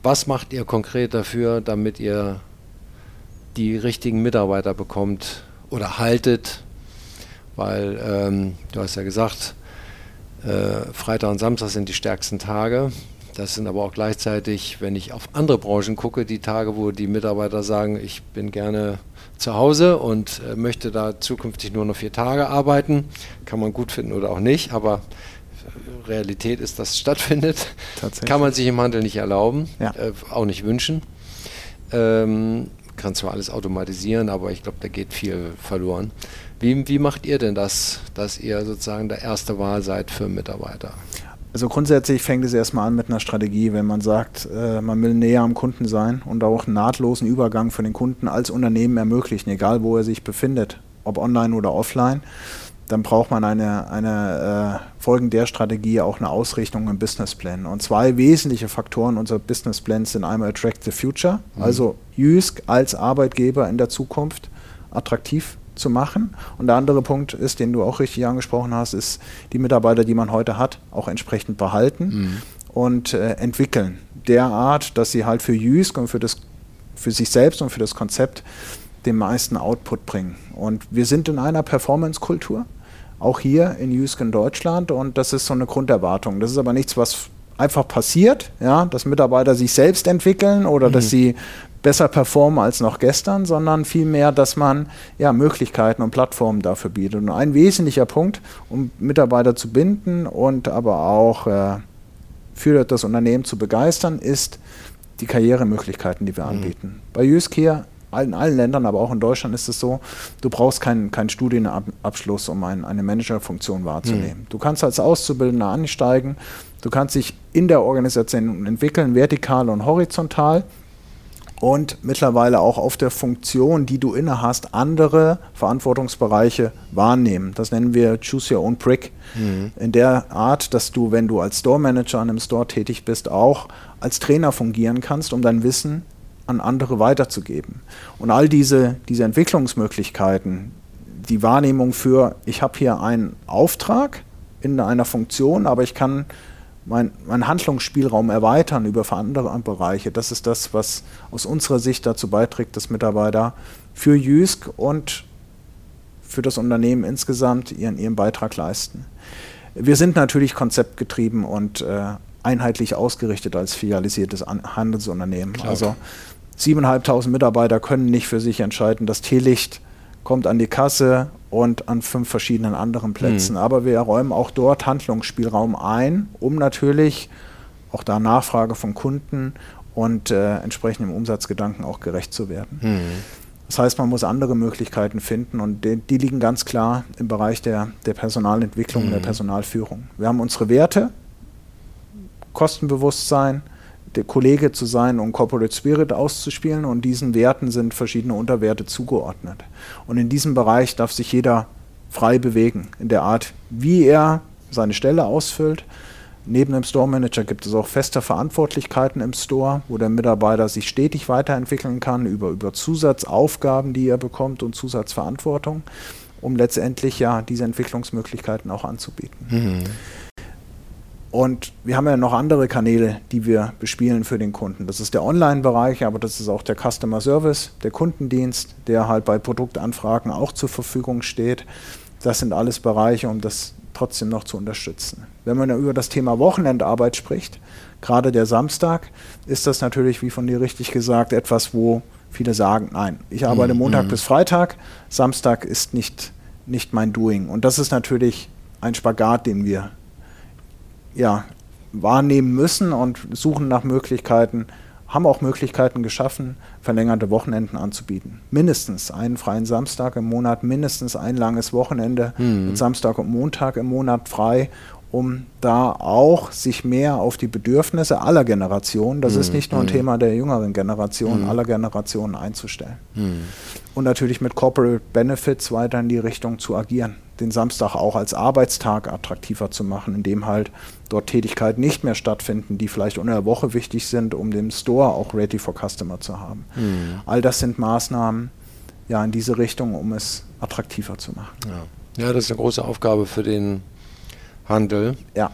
was macht ihr konkret dafür, damit ihr die richtigen Mitarbeiter bekommt oder haltet? Weil ähm, du hast ja gesagt, äh, Freitag und Samstag sind die stärksten Tage. Das sind aber auch gleichzeitig, wenn ich auf andere Branchen gucke, die Tage, wo die Mitarbeiter sagen, ich bin gerne zu Hause und äh, möchte da zukünftig nur noch vier Tage arbeiten. Kann man gut finden oder auch nicht, aber Realität ist, dass es stattfindet. Kann man sich im Handel nicht erlauben, Ja. äh, auch nicht wünschen. Ähm, kann zwar alles automatisieren, aber ich glaube, da geht viel verloren. Wie, wie macht ihr denn das, dass ihr sozusagen der erste Wahl seid für Mitarbeiter? Also grundsätzlich fängt es erstmal an mit einer Strategie, wenn man sagt, äh, man will näher am Kunden sein und auch einen nahtlosen Übergang für den Kunden als Unternehmen ermöglichen, egal wo er sich befindet, ob online oder offline, dann braucht man eine, eine äh, folgend der Strategie auch eine Ausrichtung im Businessplan. Und zwei wesentliche Faktoren unserer Businessplans sind einmal Attract the Future, also Jysk als Arbeitgeber in der Zukunft attraktiv zu machen. Und der andere Punkt ist, den du auch richtig angesprochen hast, ist die Mitarbeiter, die man heute hat, auch entsprechend behalten mhm. und äh, entwickeln. Derart, dass sie halt für Jüsk und für, das, für sich selbst und für das Konzept den meisten Output bringen. Und wir sind in einer Performance-Kultur, auch hier in Jüsk in Deutschland. Und das ist so eine Grunderwartung. Das ist aber nichts, was einfach passiert, ja, dass Mitarbeiter sich selbst entwickeln oder mhm. dass sie besser performen als noch gestern, sondern vielmehr, dass man ja, Möglichkeiten und Plattformen dafür bietet. Und ein wesentlicher Punkt, um Mitarbeiter zu binden und aber auch äh, für das Unternehmen zu begeistern, ist die Karrieremöglichkeiten, die wir mhm. anbieten. Bei Jysk in allen Ländern, aber auch in Deutschland ist es so, du brauchst keinen, keinen Studienabschluss, um ein, eine Managerfunktion wahrzunehmen. Mhm. Du kannst als Auszubildender ansteigen, du kannst dich in der Organisation entwickeln, vertikal und horizontal und mittlerweile auch auf der Funktion, die du inne hast, andere Verantwortungsbereiche wahrnehmen. Das nennen wir Choose Your Own Brick. Mhm. In der Art, dass du, wenn du als Store Manager an einem Store tätig bist, auch als Trainer fungieren kannst, um dein Wissen an andere weiterzugeben. Und all diese, diese Entwicklungsmöglichkeiten, die Wahrnehmung für, ich habe hier einen Auftrag in einer Funktion, aber ich kann meinen mein Handlungsspielraum erweitern über andere Bereiche. Das ist das, was aus unserer Sicht dazu beiträgt, dass Mitarbeiter für Jysk und für das Unternehmen insgesamt ihren, ihren Beitrag leisten. Wir sind natürlich konzeptgetrieben und äh, einheitlich ausgerichtet als filialisiertes Handelsunternehmen. Klar. Also 7.500 Mitarbeiter können nicht für sich entscheiden, das Teelicht kommt an die Kasse und an fünf verschiedenen anderen Plätzen. Mhm. Aber wir räumen auch dort Handlungsspielraum ein, um natürlich auch da Nachfrage von Kunden und äh, entsprechendem Umsatzgedanken auch gerecht zu werden. Mhm. Das heißt, man muss andere Möglichkeiten finden und die, die liegen ganz klar im Bereich der, der Personalentwicklung, mhm. der Personalführung. Wir haben unsere Werte, Kostenbewusstsein, der Kollege zu sein und Corporate Spirit auszuspielen und diesen Werten sind verschiedene Unterwerte zugeordnet. Und in diesem Bereich darf sich jeder frei bewegen, in der Art, wie er seine Stelle ausfüllt. Neben dem Store Manager gibt es auch feste Verantwortlichkeiten im Store, wo der Mitarbeiter sich stetig weiterentwickeln kann über, über Zusatzaufgaben, die er bekommt und Zusatzverantwortung, um letztendlich ja diese Entwicklungsmöglichkeiten auch anzubieten. Mhm. Und wir haben ja noch andere Kanäle, die wir bespielen für den Kunden. Das ist der Online-Bereich, aber das ist auch der Customer Service, der Kundendienst, der halt bei Produktanfragen auch zur Verfügung steht. Das sind alles Bereiche, um das trotzdem noch zu unterstützen. Wenn man über das Thema Wochenendarbeit spricht, gerade der Samstag, ist das natürlich, wie von dir richtig gesagt, etwas, wo viele sagen, nein, ich arbeite mhm. Montag bis Freitag, Samstag ist nicht, nicht mein Doing. Und das ist natürlich ein Spagat, den wir ja, wahrnehmen müssen und suchen nach Möglichkeiten, haben auch Möglichkeiten geschaffen, verlängerte Wochenenden anzubieten. Mindestens einen freien Samstag im Monat, mindestens ein langes Wochenende mhm. mit Samstag und Montag im Monat frei, um da auch sich mehr auf die Bedürfnisse aller Generationen, das mhm. ist nicht nur ein mhm. Thema der jüngeren Generation, mhm. aller Generationen einzustellen. Mhm. Und natürlich mit Corporate Benefits weiter in die Richtung zu agieren den Samstag auch als Arbeitstag attraktiver zu machen, indem halt dort Tätigkeiten nicht mehr stattfinden, die vielleicht unter der Woche wichtig sind, um den Store auch ready for Customer zu haben. Mhm. All das sind Maßnahmen ja in diese Richtung, um es attraktiver zu machen. Ja, ja das ist eine große Aufgabe für den Handel. Ja.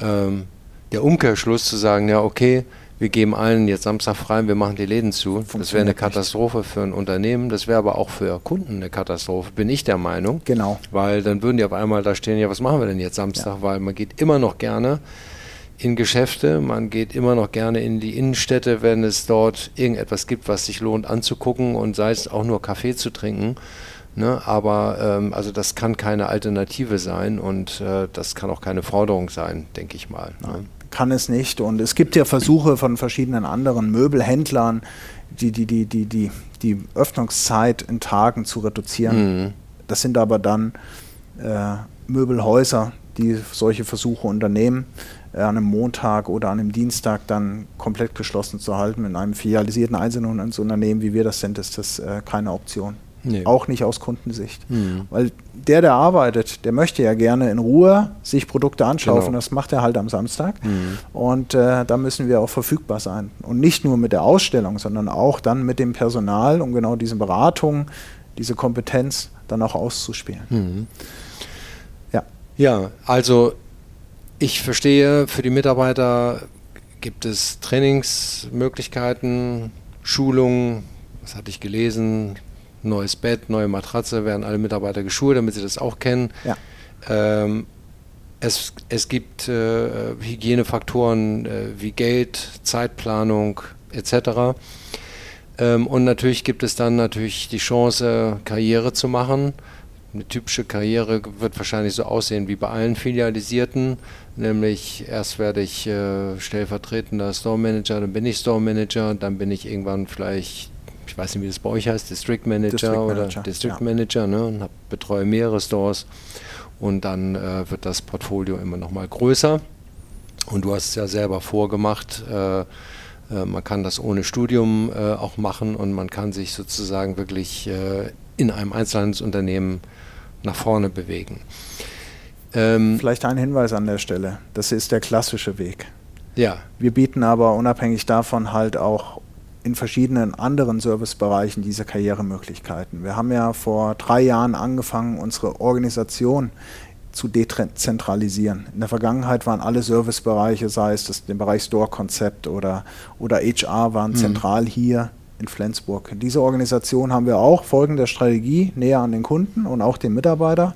Ähm, der Umkehrschluss zu sagen, ja, okay, wir geben allen jetzt Samstag frei, wir machen die Läden zu. Das wäre eine Katastrophe für ein Unternehmen, das wäre aber auch für Kunden eine Katastrophe, bin ich der Meinung. Genau. Weil dann würden die auf einmal da stehen, ja, was machen wir denn jetzt Samstag? Ja. Weil man geht immer noch gerne in Geschäfte, man geht immer noch gerne in die Innenstädte, wenn es dort irgendetwas gibt, was sich lohnt anzugucken und sei es auch nur Kaffee zu trinken. Ne, aber ähm, also das kann keine Alternative sein und äh, das kann auch keine Forderung sein, denke ich mal. Ne? kann es nicht. Und es gibt ja Versuche von verschiedenen anderen Möbelhändlern, die, die, die, die, die, die Öffnungszeit in Tagen zu reduzieren. Mhm. Das sind aber dann äh, Möbelhäuser, die solche Versuche unternehmen, äh, an einem Montag oder an einem Dienstag dann komplett geschlossen zu halten. In einem filialisierten Einzelunternehmen, wie wir das sind, ist das äh, keine Option. Nee. Auch nicht aus Kundensicht. Mhm. Weil der, der arbeitet, der möchte ja gerne in Ruhe sich Produkte anschauen. Genau. Das macht er halt am Samstag. Mhm. Und äh, da müssen wir auch verfügbar sein. Und nicht nur mit der Ausstellung, sondern auch dann mit dem Personal, um genau diese Beratung, diese Kompetenz dann auch auszuspielen. Mhm. Ja. Ja, also ich verstehe, für die Mitarbeiter gibt es Trainingsmöglichkeiten, Schulungen, was hatte ich gelesen, neues Bett, neue Matratze, werden alle Mitarbeiter geschult, damit sie das auch kennen. Ja. Ähm, es, es gibt äh, Hygienefaktoren äh, wie Geld, Zeitplanung etc. Ähm, und natürlich gibt es dann natürlich die Chance, Karriere zu machen. Eine typische Karriere wird wahrscheinlich so aussehen wie bei allen Filialisierten, nämlich erst werde ich äh, stellvertretender Store Manager, dann bin ich Store Manager, dann bin ich irgendwann vielleicht, ich weiß nicht, wie das bei euch heißt, District Manager, District Manager oder District ja. Manager, ne, und hab, betreue mehrere Stores und dann äh, wird das Portfolio immer noch mal größer. Und du hast es ja selber vorgemacht. Äh, äh, man kann das ohne Studium äh, auch machen und man kann sich sozusagen wirklich äh, in einem Einzelhandelsunternehmen nach vorne bewegen. Ähm, Vielleicht ein Hinweis an der Stelle. Das ist der klassische Weg. Ja. Wir bieten aber unabhängig davon halt auch in verschiedenen anderen Servicebereichen diese Karrieremöglichkeiten. Wir haben ja vor drei Jahren angefangen, unsere Organisation zu dezentralisieren. In der Vergangenheit waren alle Servicebereiche, sei es das, den Bereich Store-Konzept oder, oder HR, waren mhm. zentral hier in Flensburg. Diese Organisation haben wir auch folgende Strategie näher an den Kunden und auch den Mitarbeiter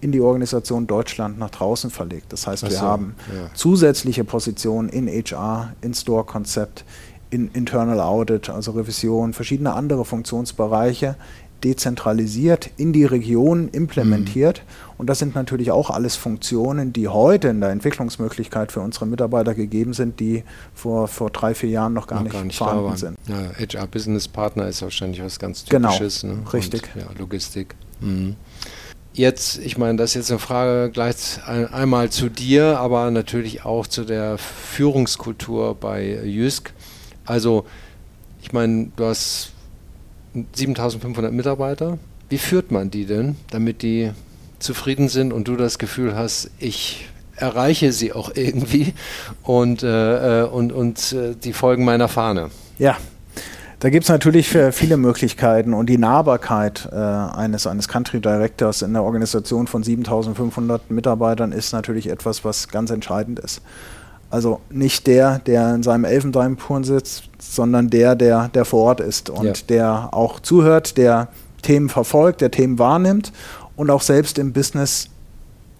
in die Organisation Deutschland nach draußen verlegt. Das heißt, wir so, haben ja. zusätzliche Positionen in HR, in Store-Konzept, in Internal Audit, also Revision, verschiedene andere Funktionsbereiche, dezentralisiert in die Region implementiert. Mhm. Und das sind natürlich auch alles Funktionen, die heute in der Entwicklungsmöglichkeit für unsere Mitarbeiter gegeben sind, die vor, vor drei, vier Jahren noch gar, noch nicht, gar nicht vorhanden sind. Ja, HR Business Partner ist wahrscheinlich was ganz genau, Typisches. Genau, ne? richtig. Und, ja, Logistik. Mhm. Jetzt, ich meine, das ist jetzt eine Frage gleich einmal zu dir, aber natürlich auch zu der Führungskultur bei Jysk. Also, ich meine, du hast 7500 Mitarbeiter. Wie führt man die denn, damit die zufrieden sind und du das Gefühl hast, ich erreiche sie auch irgendwie und, äh, äh und, und äh, die folgen meiner Fahne? Ja, da gibt es natürlich viele Möglichkeiten und die Nahbarkeit äh, eines, eines Country Directors in der Organisation von 7500 Mitarbeitern ist natürlich etwas, was ganz entscheidend ist. Also nicht der, der in seinem Elfenbeinturm sitzt, sondern der, der, der vor Ort ist und ja. der auch zuhört, der Themen verfolgt, der Themen wahrnimmt und auch selbst im Business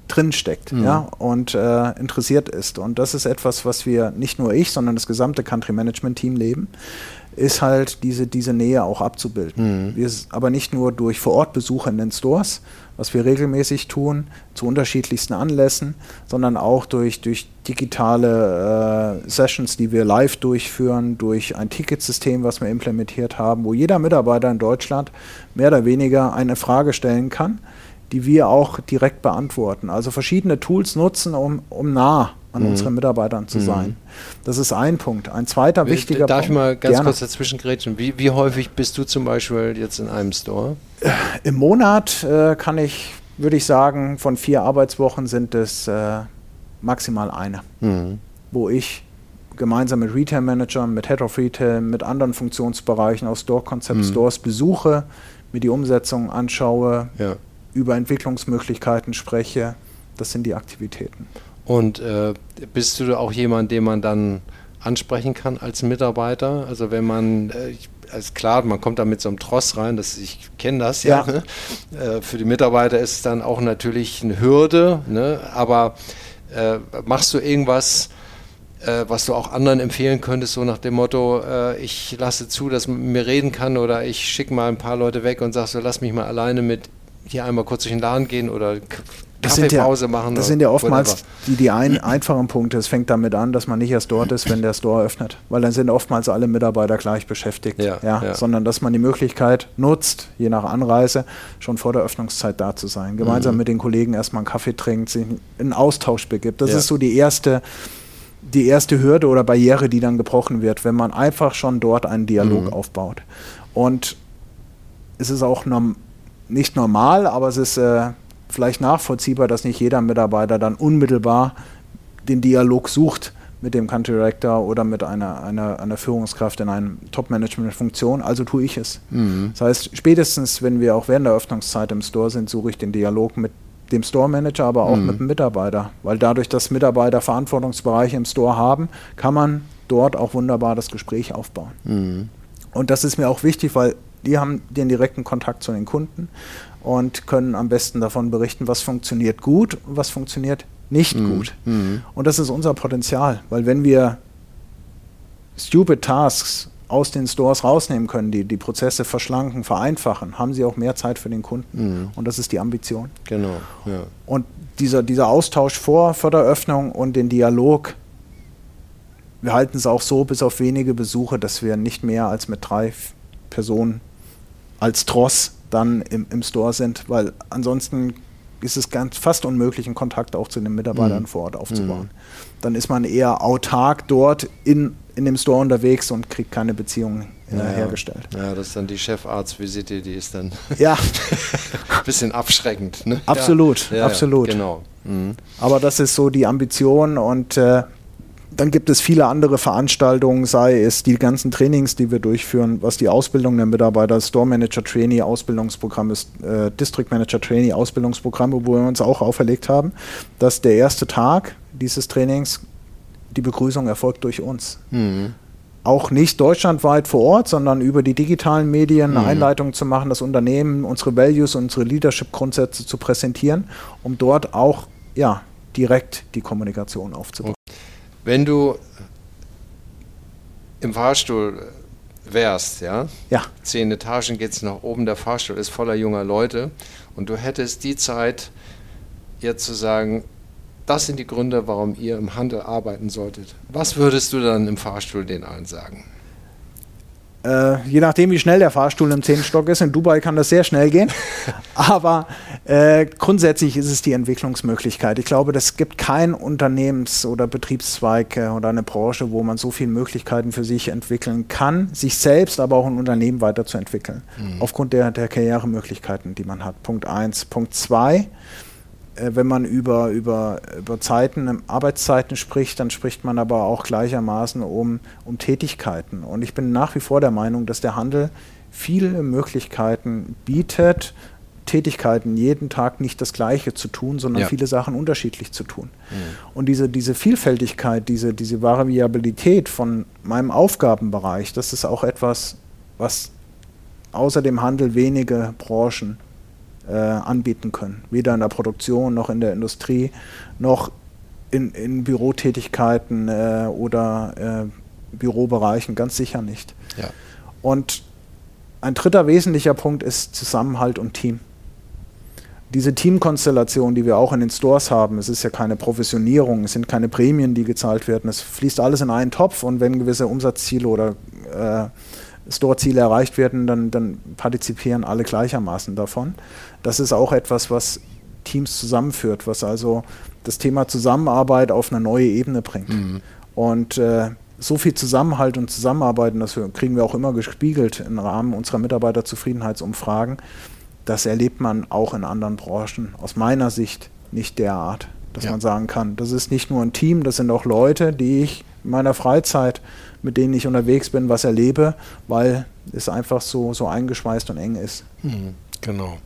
drinsteckt mhm. ja, und äh, interessiert ist. Und das ist etwas, was wir nicht nur ich, sondern das gesamte Country Management Team leben ist halt diese, diese Nähe auch abzubilden. Mhm. Wir, aber nicht nur durch Vorortbesuche in den Stores, was wir regelmäßig tun, zu unterschiedlichsten Anlässen, sondern auch durch, durch digitale äh, Sessions, die wir live durchführen, durch ein Ticketsystem, was wir implementiert haben, wo jeder Mitarbeiter in Deutschland mehr oder weniger eine Frage stellen kann, die wir auch direkt beantworten. Also verschiedene Tools nutzen, um, um nah an mhm. unseren Mitarbeitern zu mhm. sein. Das ist ein Punkt. Ein zweiter wichtiger Darf Punkt. Darf ich mal ganz Gerne. kurz dazwischen grätschen? Wie, wie häufig bist du zum Beispiel jetzt in einem Store? Äh, Im Monat äh, kann ich, würde ich sagen, von vier Arbeitswochen sind es äh, maximal eine, mhm. wo ich gemeinsam mit Retail Managern, mit Head of Retail, mit anderen Funktionsbereichen aus Store Concept mhm. Stores besuche, mir die Umsetzung anschaue, ja. über Entwicklungsmöglichkeiten spreche. Das sind die Aktivitäten. Und äh, bist du auch jemand, den man dann ansprechen kann als Mitarbeiter? Also wenn man, äh, ist klar, man kommt da mit so einem Tross rein, das, ich kenne das ja. ja ne? äh, für die Mitarbeiter ist es dann auch natürlich eine Hürde, ne? aber äh, machst du irgendwas, äh, was du auch anderen empfehlen könntest, so nach dem Motto, äh, ich lasse zu, dass man mit mir reden kann oder ich schicke mal ein paar Leute weg und sag so, lass mich mal alleine mit hier einmal kurz durch den Laden gehen oder das sind ja, machen. Das sind ja oftmals die, die ein, einfachen Punkte. Es fängt damit an, dass man nicht erst dort ist, wenn der Store öffnet. Weil dann sind oftmals alle Mitarbeiter gleich beschäftigt. Ja, ja, ja. Sondern dass man die Möglichkeit nutzt, je nach Anreise, schon vor der Öffnungszeit da zu sein. Gemeinsam mhm. mit den Kollegen erstmal einen Kaffee trinkt, sich einen Austausch begibt. Das ist so die erste die erste Hürde oder Barriere, die dann gebrochen wird, wenn man einfach schon dort einen Dialog mhm. aufbaut. Und es ist auch norm nicht normal, aber es ist äh, vielleicht nachvollziehbar, dass nicht jeder Mitarbeiter dann unmittelbar den Dialog sucht mit dem Country Director oder mit einer, einer, einer Führungskraft in einer Top-Management-Funktion, also tue ich es. Mhm. Das heißt, spätestens, wenn wir auch während der Öffnungszeit im Store sind, suche ich den Dialog mit dem Store-Manager, aber auch mhm. mit dem Mitarbeiter. Weil dadurch, dass Mitarbeiter Verantwortungsbereiche im Store haben, kann man dort auch wunderbar das Gespräch aufbauen. Mhm. Und das ist mir auch wichtig, weil die haben den direkten Kontakt zu den Kunden und können am besten davon berichten, was funktioniert gut und was funktioniert nicht mhm. gut. Mhm. Und das ist unser Potenzial, weil wenn wir stupid Tasks aus den Stores rausnehmen können, die die Prozesse verschlanken, vereinfachen, haben sie auch mehr Zeit für den Kunden. Mhm. Und das ist die Ambition. Genau. Ja. Und dieser, dieser Austausch vor Förderöffnung und den Dialog, wir halten es auch so bis auf wenige Besuche, dass wir nicht mehr als mit drei Personen als Tross dann im, im Store sind, weil ansonsten ist es ganz fast unmöglich, einen Kontakt auch zu den Mitarbeitern mhm. vor Ort aufzubauen. Mhm. Dann ist man eher autark dort in, in dem Store unterwegs und kriegt keine Beziehung äh, ja, hergestellt. Ja, das ist dann die Chefarztvisite, die ist dann ja. ein bisschen abschreckend. Ne? Absolut, ja. absolut. genau. Mhm. Aber das ist so die Ambition und äh, dann gibt es viele andere Veranstaltungen, sei es die ganzen Trainings, die wir durchführen, was die Ausbildung der Mitarbeiter, Store Manager Trainee Ausbildungsprogramm ist, äh, District Manager Trainee Ausbildungsprogramm, wo wir uns auch auferlegt haben, dass der erste Tag dieses Trainings die Begrüßung erfolgt durch uns. Mhm. Auch nicht deutschlandweit vor Ort, sondern über die digitalen Medien eine mhm. Einleitung zu machen, das Unternehmen, unsere Values, unsere Leadership-Grundsätze zu präsentieren, um dort auch ja, direkt die Kommunikation aufzubauen. Wenn du im Fahrstuhl wärst, ja, ja. zehn Etagen geht es nach oben, der Fahrstuhl ist voller junger Leute und du hättest die Zeit, jetzt zu sagen, das sind die Gründe, warum ihr im Handel arbeiten solltet. Was würdest du dann im Fahrstuhl den allen sagen? Äh, je nachdem, wie schnell der Fahrstuhl im zehnten Stock ist. In Dubai kann das sehr schnell gehen. Aber äh, grundsätzlich ist es die Entwicklungsmöglichkeit. Ich glaube, es gibt kein Unternehmens- oder Betriebszweig äh, oder eine Branche, wo man so viele Möglichkeiten für sich entwickeln kann, sich selbst, aber auch ein Unternehmen weiterzuentwickeln. Mhm. Aufgrund der, der Karrieremöglichkeiten, die man hat. Punkt eins. Punkt zwei wenn man über, über, über Zeiten, Arbeitszeiten spricht, dann spricht man aber auch gleichermaßen um, um Tätigkeiten. Und ich bin nach wie vor der Meinung, dass der Handel viele Möglichkeiten bietet, Tätigkeiten jeden Tag nicht das Gleiche zu tun, sondern ja. viele Sachen unterschiedlich zu tun. Mhm. Und diese, diese Vielfältigkeit, diese, diese Variabilität von meinem Aufgabenbereich, das ist auch etwas, was außer dem Handel wenige Branchen äh, anbieten können. Weder in der Produktion noch in der Industrie noch in, in Bürotätigkeiten äh, oder äh, Bürobereichen, ganz sicher nicht. Ja. Und ein dritter wesentlicher Punkt ist Zusammenhalt und Team. Diese Teamkonstellation, die wir auch in den Stores haben, es ist ja keine Professionierung, es sind keine Prämien, die gezahlt werden, es fließt alles in einen Topf und wenn gewisse Umsatzziele oder äh, Store-Ziele erreicht werden, dann, dann partizipieren alle gleichermaßen davon. Das ist auch etwas, was Teams zusammenführt, was also das Thema Zusammenarbeit auf eine neue Ebene bringt. Mhm. Und äh, so viel Zusammenhalt und Zusammenarbeiten, das kriegen wir auch immer gespiegelt im Rahmen unserer Mitarbeiterzufriedenheitsumfragen. Das erlebt man auch in anderen Branchen. Aus meiner Sicht nicht derart, dass ja. man sagen kann, das ist nicht nur ein Team, das sind auch Leute, die ich in meiner Freizeit mit denen ich unterwegs bin, was erlebe, weil es einfach so, so eingeschweißt und eng ist. Mhm, genau.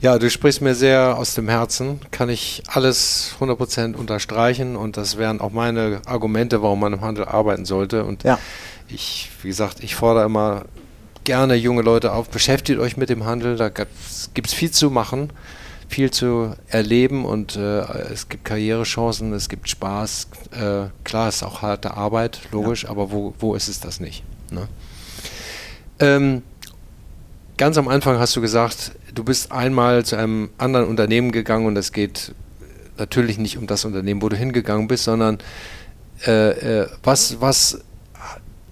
Ja, du sprichst mir sehr aus dem Herzen, kann ich alles 100% unterstreichen und das wären auch meine Argumente, warum man im Handel arbeiten sollte. Und ja. ich, wie gesagt, ich fordere immer gerne junge Leute auf, beschäftigt euch mit dem Handel, da gibt es viel zu machen viel zu erleben und äh, es gibt Karrierechancen, es gibt Spaß. Äh, klar, es ist auch harte Arbeit, logisch, ja. aber wo, wo ist es das nicht? Ne? Ähm, ganz am Anfang hast du gesagt, du bist einmal zu einem anderen Unternehmen gegangen und es geht natürlich nicht um das Unternehmen, wo du hingegangen bist, sondern äh, äh was, was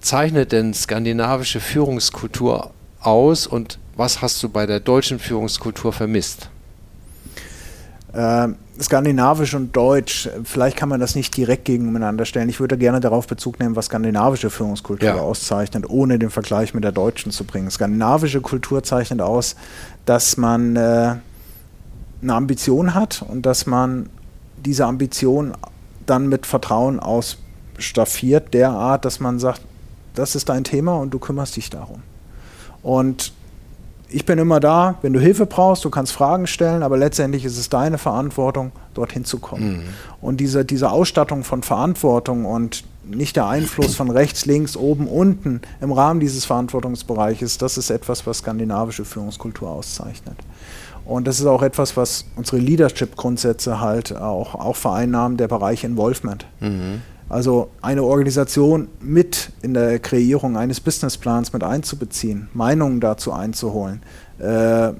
zeichnet denn skandinavische Führungskultur aus und was hast du bei der deutschen Führungskultur vermisst? Äh, Skandinavisch und Deutsch, vielleicht kann man das nicht direkt gegeneinander stellen. Ich würde gerne darauf Bezug nehmen, was skandinavische Führungskultur ja. auszeichnet, ohne den Vergleich mit der deutschen zu bringen. Skandinavische Kultur zeichnet aus, dass man äh, eine Ambition hat und dass man diese Ambition dann mit Vertrauen aus staffiert derart, dass man sagt, das ist dein Thema und du kümmerst dich darum. Und ich bin immer da, wenn du Hilfe brauchst, du kannst Fragen stellen, aber letztendlich ist es deine Verantwortung, dorthin zu kommen. Mhm. Und diese, diese Ausstattung von Verantwortung und nicht der Einfluss von rechts, links, oben, unten im Rahmen dieses Verantwortungsbereiches, das ist etwas, was skandinavische Führungskultur auszeichnet. Und das ist auch etwas, was unsere Leadership-Grundsätze halt auch, auch vereinnahmen, der Bereich Involvement. Mhm. Also eine Organisation mit in der Kreierung eines Businessplans mit einzubeziehen, Meinungen dazu einzuholen, äh,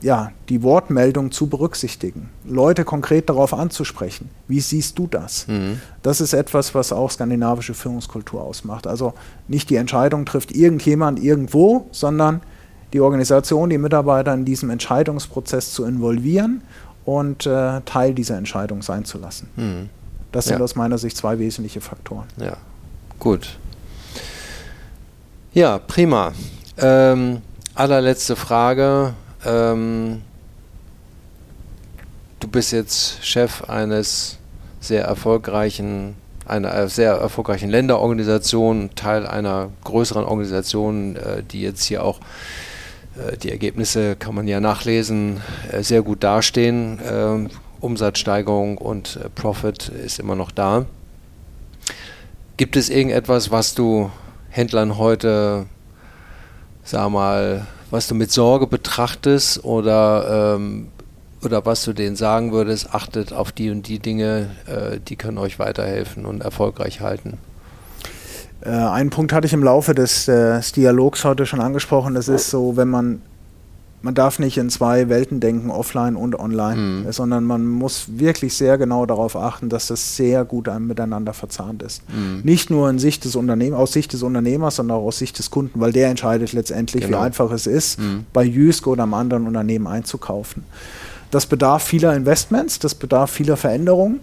ja, die Wortmeldung zu berücksichtigen, Leute konkret darauf anzusprechen. Wie siehst du das? Mhm. Das ist etwas, was auch skandinavische Führungskultur ausmacht. Also nicht die Entscheidung trifft irgendjemand irgendwo, sondern die Organisation, die Mitarbeiter in diesem Entscheidungsprozess zu involvieren und äh, Teil dieser Entscheidung sein zu lassen. Mhm. Das sind ja. aus meiner Sicht zwei wesentliche Faktoren. Ja, gut. Ja, prima. Ähm, allerletzte Frage. Ähm, du bist jetzt Chef eines sehr erfolgreichen, einer äh, sehr erfolgreichen Länderorganisation, Teil einer größeren Organisation, äh, die jetzt hier auch äh, die Ergebnisse kann man ja nachlesen, sehr gut dastehen. Umsatzsteigerung und äh, Profit ist immer noch da. Gibt es irgendetwas, was du Händlern heute, sag mal, was du mit Sorge betrachtest oder, ähm, oder was du denen sagen würdest, achtet auf die und die Dinge, äh, die können euch weiterhelfen und erfolgreich halten? Äh, einen Punkt hatte ich im Laufe des, des Dialogs heute schon angesprochen. Das ist so, wenn man man darf nicht in zwei Welten denken, offline und online, mhm. sondern man muss wirklich sehr genau darauf achten, dass das sehr gut miteinander verzahnt ist. Mhm. Nicht nur in Sicht des aus Sicht des Unternehmers, sondern auch aus Sicht des Kunden, weil der entscheidet letztendlich, genau. wie einfach es ist, mhm. bei Jysk oder einem anderen Unternehmen einzukaufen. Das bedarf vieler Investments, das bedarf vieler Veränderungen.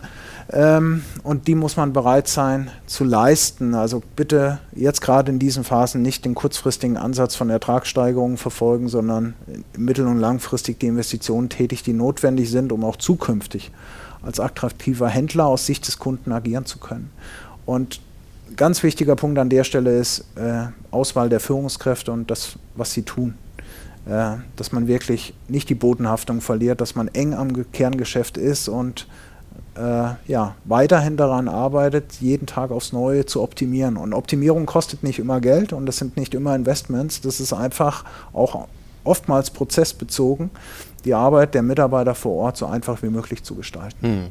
Ähm, und die muss man bereit sein zu leisten. Also bitte jetzt gerade in diesen Phasen nicht den kurzfristigen Ansatz von Ertragssteigerungen verfolgen, sondern mittel- und langfristig die Investitionen tätig, die notwendig sind, um auch zukünftig als attraktiver Händler aus Sicht des Kunden agieren zu können. Und ganz wichtiger Punkt an der Stelle ist äh, Auswahl der Führungskräfte und das, was sie tun. Äh, dass man wirklich nicht die Bodenhaftung verliert, dass man eng am Kerngeschäft ist und äh, ja, weiterhin daran arbeitet, jeden Tag aufs Neue zu optimieren. Und Optimierung kostet nicht immer Geld und das sind nicht immer Investments. Das ist einfach auch oftmals prozessbezogen, die Arbeit der Mitarbeiter vor Ort so einfach wie möglich zu gestalten. Hm.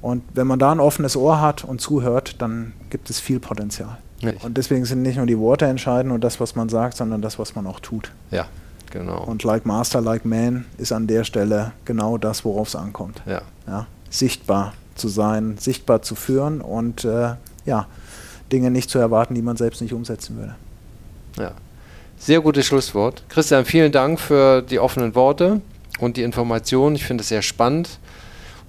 Und wenn man da ein offenes Ohr hat und zuhört, dann gibt es viel Potenzial. Nicht. Und deswegen sind nicht nur die Worte entscheidend und das, was man sagt, sondern das, was man auch tut. Ja, genau. Und like Master, like Man ist an der Stelle genau das, worauf es ankommt. Ja. ja. Sichtbar zu sein, sichtbar zu führen und äh, ja, Dinge nicht zu erwarten, die man selbst nicht umsetzen würde. Ja, sehr gutes Schlusswort. Christian, vielen Dank für die offenen Worte und die Informationen. Ich finde es sehr spannend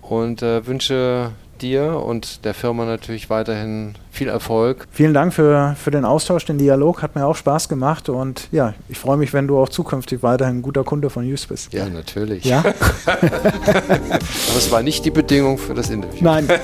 und äh, wünsche dir und der Firma natürlich weiterhin viel Erfolg. Vielen Dank für, für den Austausch, den Dialog. Hat mir auch Spaß gemacht und ja, ich freue mich, wenn du auch zukünftig weiterhin ein guter Kunde von Use bist. Ja, natürlich. Ja? Aber es war nicht die Bedingung für das Interview. Nein.